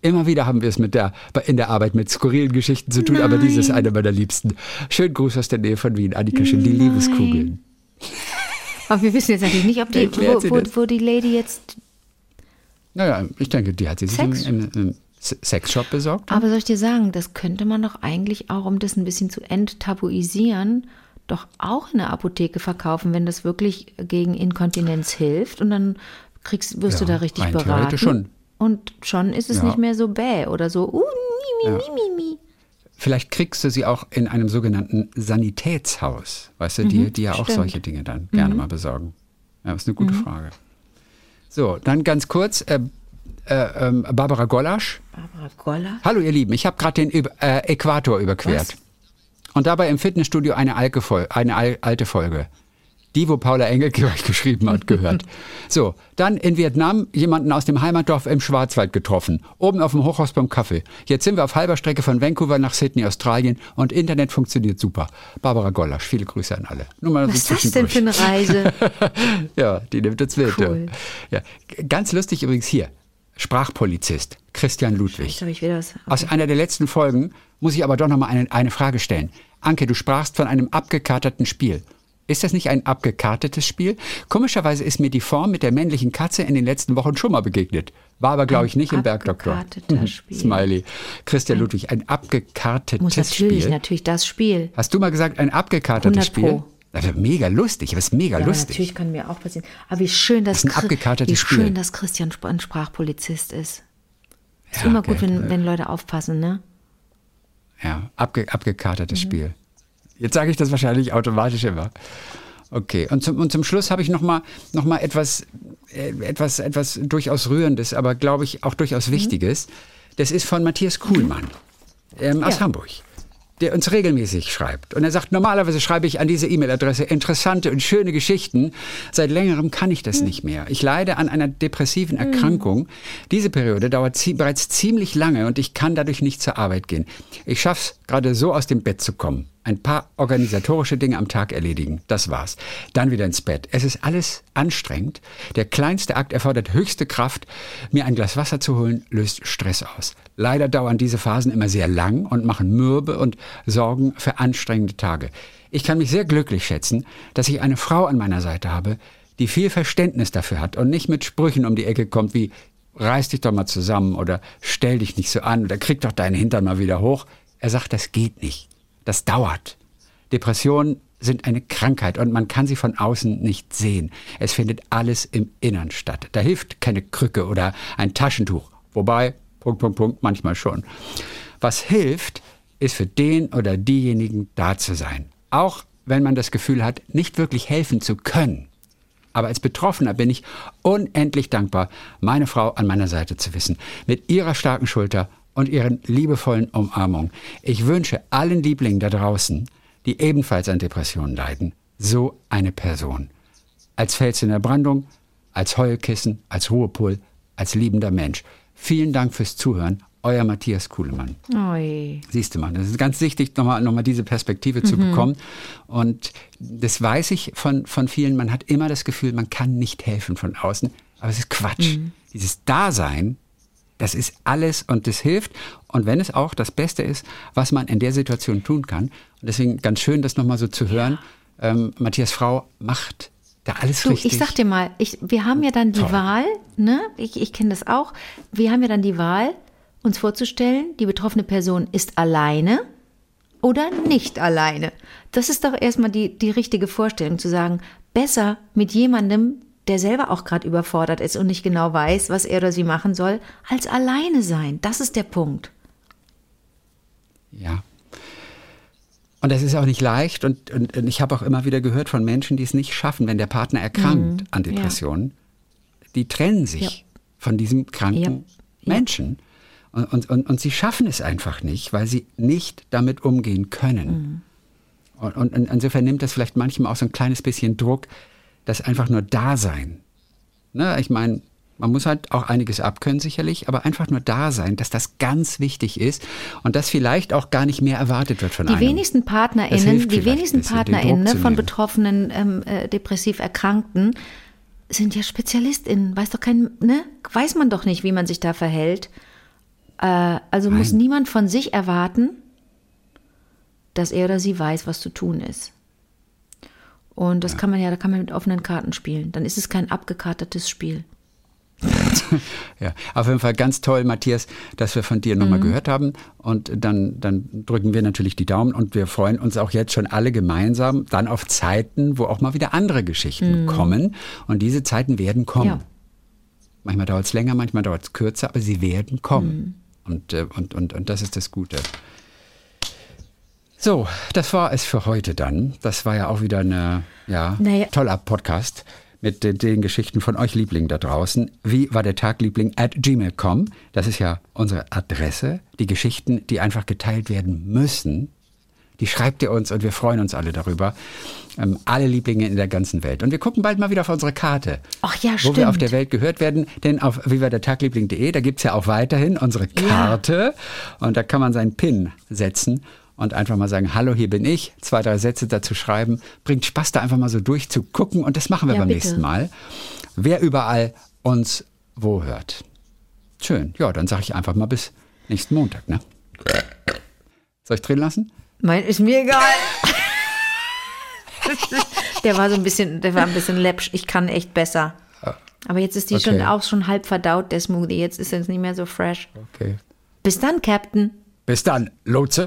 Immer wieder haben wir es mit der, in der Arbeit mit skurrilen Geschichten zu tun, aber dies ist eine meiner Liebsten. Schönen Gruß aus der Nähe von Wien, Annika Schön, die Liebeskugeln. Aber wir wissen jetzt natürlich nicht, ob die, wo, wo, wo die Lady jetzt. Naja, ich denke, die hat sie sich im, Sex? im, im Se- Sexshop besorgt. Aber soll ich dir sagen, das könnte man doch eigentlich auch, um das ein bisschen zu enttabuisieren, doch auch in der Apotheke verkaufen, wenn das wirklich gegen Inkontinenz hilft. Und dann kriegst, wirst du Ja, da richtig beraten. schon. Und schon ist es Ja. nicht mehr so bäh oder so, uh, mi, mi, mi, mi, mi. Vielleicht kriegst du sie auch in einem sogenannten Sanitätshaus, weißt du, die, die ja auch Mhm, stimmt. Mhm. solche Dinge dann gerne mal besorgen. Ja, ist eine gute Frage. So, dann ganz kurz, äh, äh, ähm, Barbara Gollasch. Barbara Goller. Hallo ihr Lieben, ich habe gerade den äh, Äquator überquert. Und dabei im Fitnessstudio eine, alte Fol- eine al- alte Folge. Die, wo Paula Engelke euch geschrieben hat, gehört. So, dann in Vietnam jemanden aus dem Heimatdorf im Schwarzwald getroffen. Oben auf dem Hochhaus beim Kaffee. Jetzt sind wir auf halber Strecke von Vancouver nach Sydney, Australien und Internet funktioniert super. Barbara Gollasch, viele Grüße an alle. Nur mal Was so ist das denn für eine Reise? ja, die nimmt uns mit. Cool. Ja. Ganz lustig übrigens hier. Sprachpolizist Christian Ludwig. Was. Aus einer der letzten Folgen muss ich aber doch noch mal eine, eine Frage stellen. Anke, du sprachst von einem abgekarterten Spiel. Ist das nicht ein abgekartetes Spiel? Komischerweise ist mir die Form mit der männlichen Katze in den letzten Wochen schon mal begegnet. War aber, glaube ich, nicht im Bergdoktor. abgekarteter Spiel. Smiley. Christian Ludwig, ein abgekartetes Muss natürlich, Spiel. natürlich das Spiel. Hast du mal gesagt, ein abgekartetes 100 Pro. Spiel? Das ist mega lustig, aber es ist mega Ja, lustig. natürlich kann mir auch passieren. Aber wie schön, dass, Das Chri- wie schön, dass Christian ein Sprachpolizist ist. Ist Ja, immer gut, wenn, wenn Leute aufpassen, ne? Ja, abge, abgekartetes Mhm. Spiel. Jetzt sage ich das wahrscheinlich automatisch immer. Okay, und zum, und zum Schluss habe ich noch mal, noch mal etwas, äh, etwas, etwas durchaus Rührendes, aber glaube ich auch Mhm. durchaus Wichtiges. Das ist von Matthias Kuhlmann ähm, aus Ja. Hamburg, der uns regelmäßig schreibt. Und er sagt, normalerweise schreibe ich an diese E-Mail-Adresse interessante und schöne Geschichten. Seit längerem kann ich das nicht mehr. Ich leide an einer depressiven Erkrankung. Diese Periode dauert zie bereits ziemlich lange und ich kann dadurch nicht zur Arbeit gehen. Ich schaffe es gerade so aus dem Bett zu kommen. Ein paar organisatorische Dinge am Tag erledigen. Das war's. Dann wieder ins Bett. Es ist alles anstrengend. Der kleinste Akt erfordert höchste Kraft. Mir ein Glas Wasser zu holen, löst Stress aus. Leider dauern diese Phasen immer sehr lang und machen mürbe und sorgen für anstrengende Tage. Ich kann mich sehr glücklich schätzen, dass ich eine Frau an meiner Seite habe, die viel Verständnis dafür hat und nicht mit Sprüchen um die Ecke kommt wie reiß dich doch mal zusammen oder stell dich nicht so an oder krieg doch deinen Hintern mal wieder hoch. Er sagt, das geht nicht. Das dauert. Depressionen sind eine Krankheit und man kann sie von außen nicht sehen. Es findet alles im Innern statt. Da hilft keine Krücke oder ein Taschentuch. Wobei, Punkt, Punkt, Punkt, manchmal schon. Was hilft, ist für den oder diejenigen da zu sein. Auch wenn man das Gefühl hat, nicht wirklich helfen zu können. Aber als Betroffener bin ich unendlich dankbar, meine Frau an meiner Seite zu wissen. Mit ihrer starken Schulter und ihren liebevollen Umarmungen. Ich wünsche allen Lieblingen da draußen, die ebenfalls an Depressionen leiden, so eine Person. Als Fels in der Brandung, als Heulkissen, als Ruhepol, als liebender Mensch. Vielen Dank fürs Zuhören. Euer Matthias Kuhlemann. Ui. Siehst du mal, das ist ganz wichtig, nochmal noch mal diese Perspektive zu bekommen. Und das weiß ich von, von vielen. Man hat immer das Gefühl, man kann nicht helfen von außen. Aber es ist Quatsch. Dieses Dasein, das ist alles und das hilft. Und wenn es auch das Beste ist, was man in der Situation tun kann. Und deswegen ganz schön, das nochmal so zu hören. Ähm, Matthias Frau macht da alles Du, richtig. ich sag dir mal, ich, wir haben ja dann die Toll. Wahl, ne? Ich, ich kenne das auch. Wir haben ja dann die Wahl, uns vorzustellen, die betroffene Person ist alleine oder nicht alleine. Das ist doch erstmal die, die richtige Vorstellung, zu sagen, besser mit jemandem, der selber auch gerade überfordert ist und nicht genau weiß, was er oder sie machen soll, als alleine sein. Das ist der Punkt. Ja. Und das ist auch nicht leicht. Und, und, und ich habe auch immer wieder gehört von Menschen, die es nicht schaffen, wenn der Partner erkrankt an Depressionen. Die trennen sich Ja. von diesem kranken Ja. Ja. Menschen. Und, und, und, sie schaffen es einfach nicht, weil sie nicht damit umgehen können. Und, und, und insofern nimmt das vielleicht manchmal auch so ein kleines bisschen Druck, das einfach nur Dasein. Ne, ich meine, man muss halt auch einiges abkönnen sicherlich, aber einfach nur da sein, dass das ganz wichtig ist und dass vielleicht auch gar nicht mehr erwartet wird von Die einem. wenigsten PartnerInnen, die wenigsten PartnerInnen ne, von betroffenen ähm, äh, depressiv Erkrankten sind ja SpezialistInnen. Weiß doch kein, ne? Weiß man doch nicht, wie man sich da verhält. Äh, also muss Nein. niemand von sich erwarten, dass er oder sie weiß, was zu tun ist. Und das kann man ja, da kann man mit offenen Karten spielen. Dann ist es kein abgekartetes Spiel. Ja, auf jeden Fall ganz toll, Matthias, dass wir von dir Mhm. nochmal gehört haben. Und dann, dann drücken wir natürlich die Daumen und wir freuen uns auch jetzt schon alle gemeinsam dann auf Zeiten, wo auch mal wieder andere Geschichten kommen. Und diese Zeiten werden kommen. Mhm. Ja. Manchmal dauert es länger, manchmal dauert es kürzer, aber sie werden kommen. Mhm. Und, äh, und, und, und das ist das Gute. So, das war es für heute dann. Das war ja auch wieder eine, ja, Naja. toller Podcast mit den, den Geschichten von euch Lieblingen da draußen. Wie war der Tag Liebling at gmail.com? Das ist ja unsere Adresse. Die Geschichten, die einfach geteilt werden müssen, die schreibt ihr uns und wir freuen uns alle darüber. Ähm, alle Lieblinge in der ganzen Welt. Und wir gucken bald mal wieder auf unsere Karte. Ach ja, Wo stimmt. wir auf der Welt gehört werden, denn auf vivadertagliebling.de, da gibt's ja auch weiterhin unsere Karte und da kann man seinen PIN setzen und einfach mal sagen, hallo, hier bin ich, zwei, drei Sätze dazu schreiben. Bringt Spaß, da einfach mal so durchzugucken und das machen wir Ja, beim bitte. nächsten Mal. Wer überall uns wo hört. Schön, ja, dann sage ich einfach mal bis nächsten Montag. Ne? Soll ich drehen lassen? Mein ist mir egal. der war so ein bisschen, der war ein bisschen läppsch. Ich kann echt besser. Aber jetzt ist die schon Okay. auch schon halb verdaut, der Smoothie. Jetzt ist es nicht mehr so fresh. Okay. Bis dann, Captain. Bis dann, Lotse.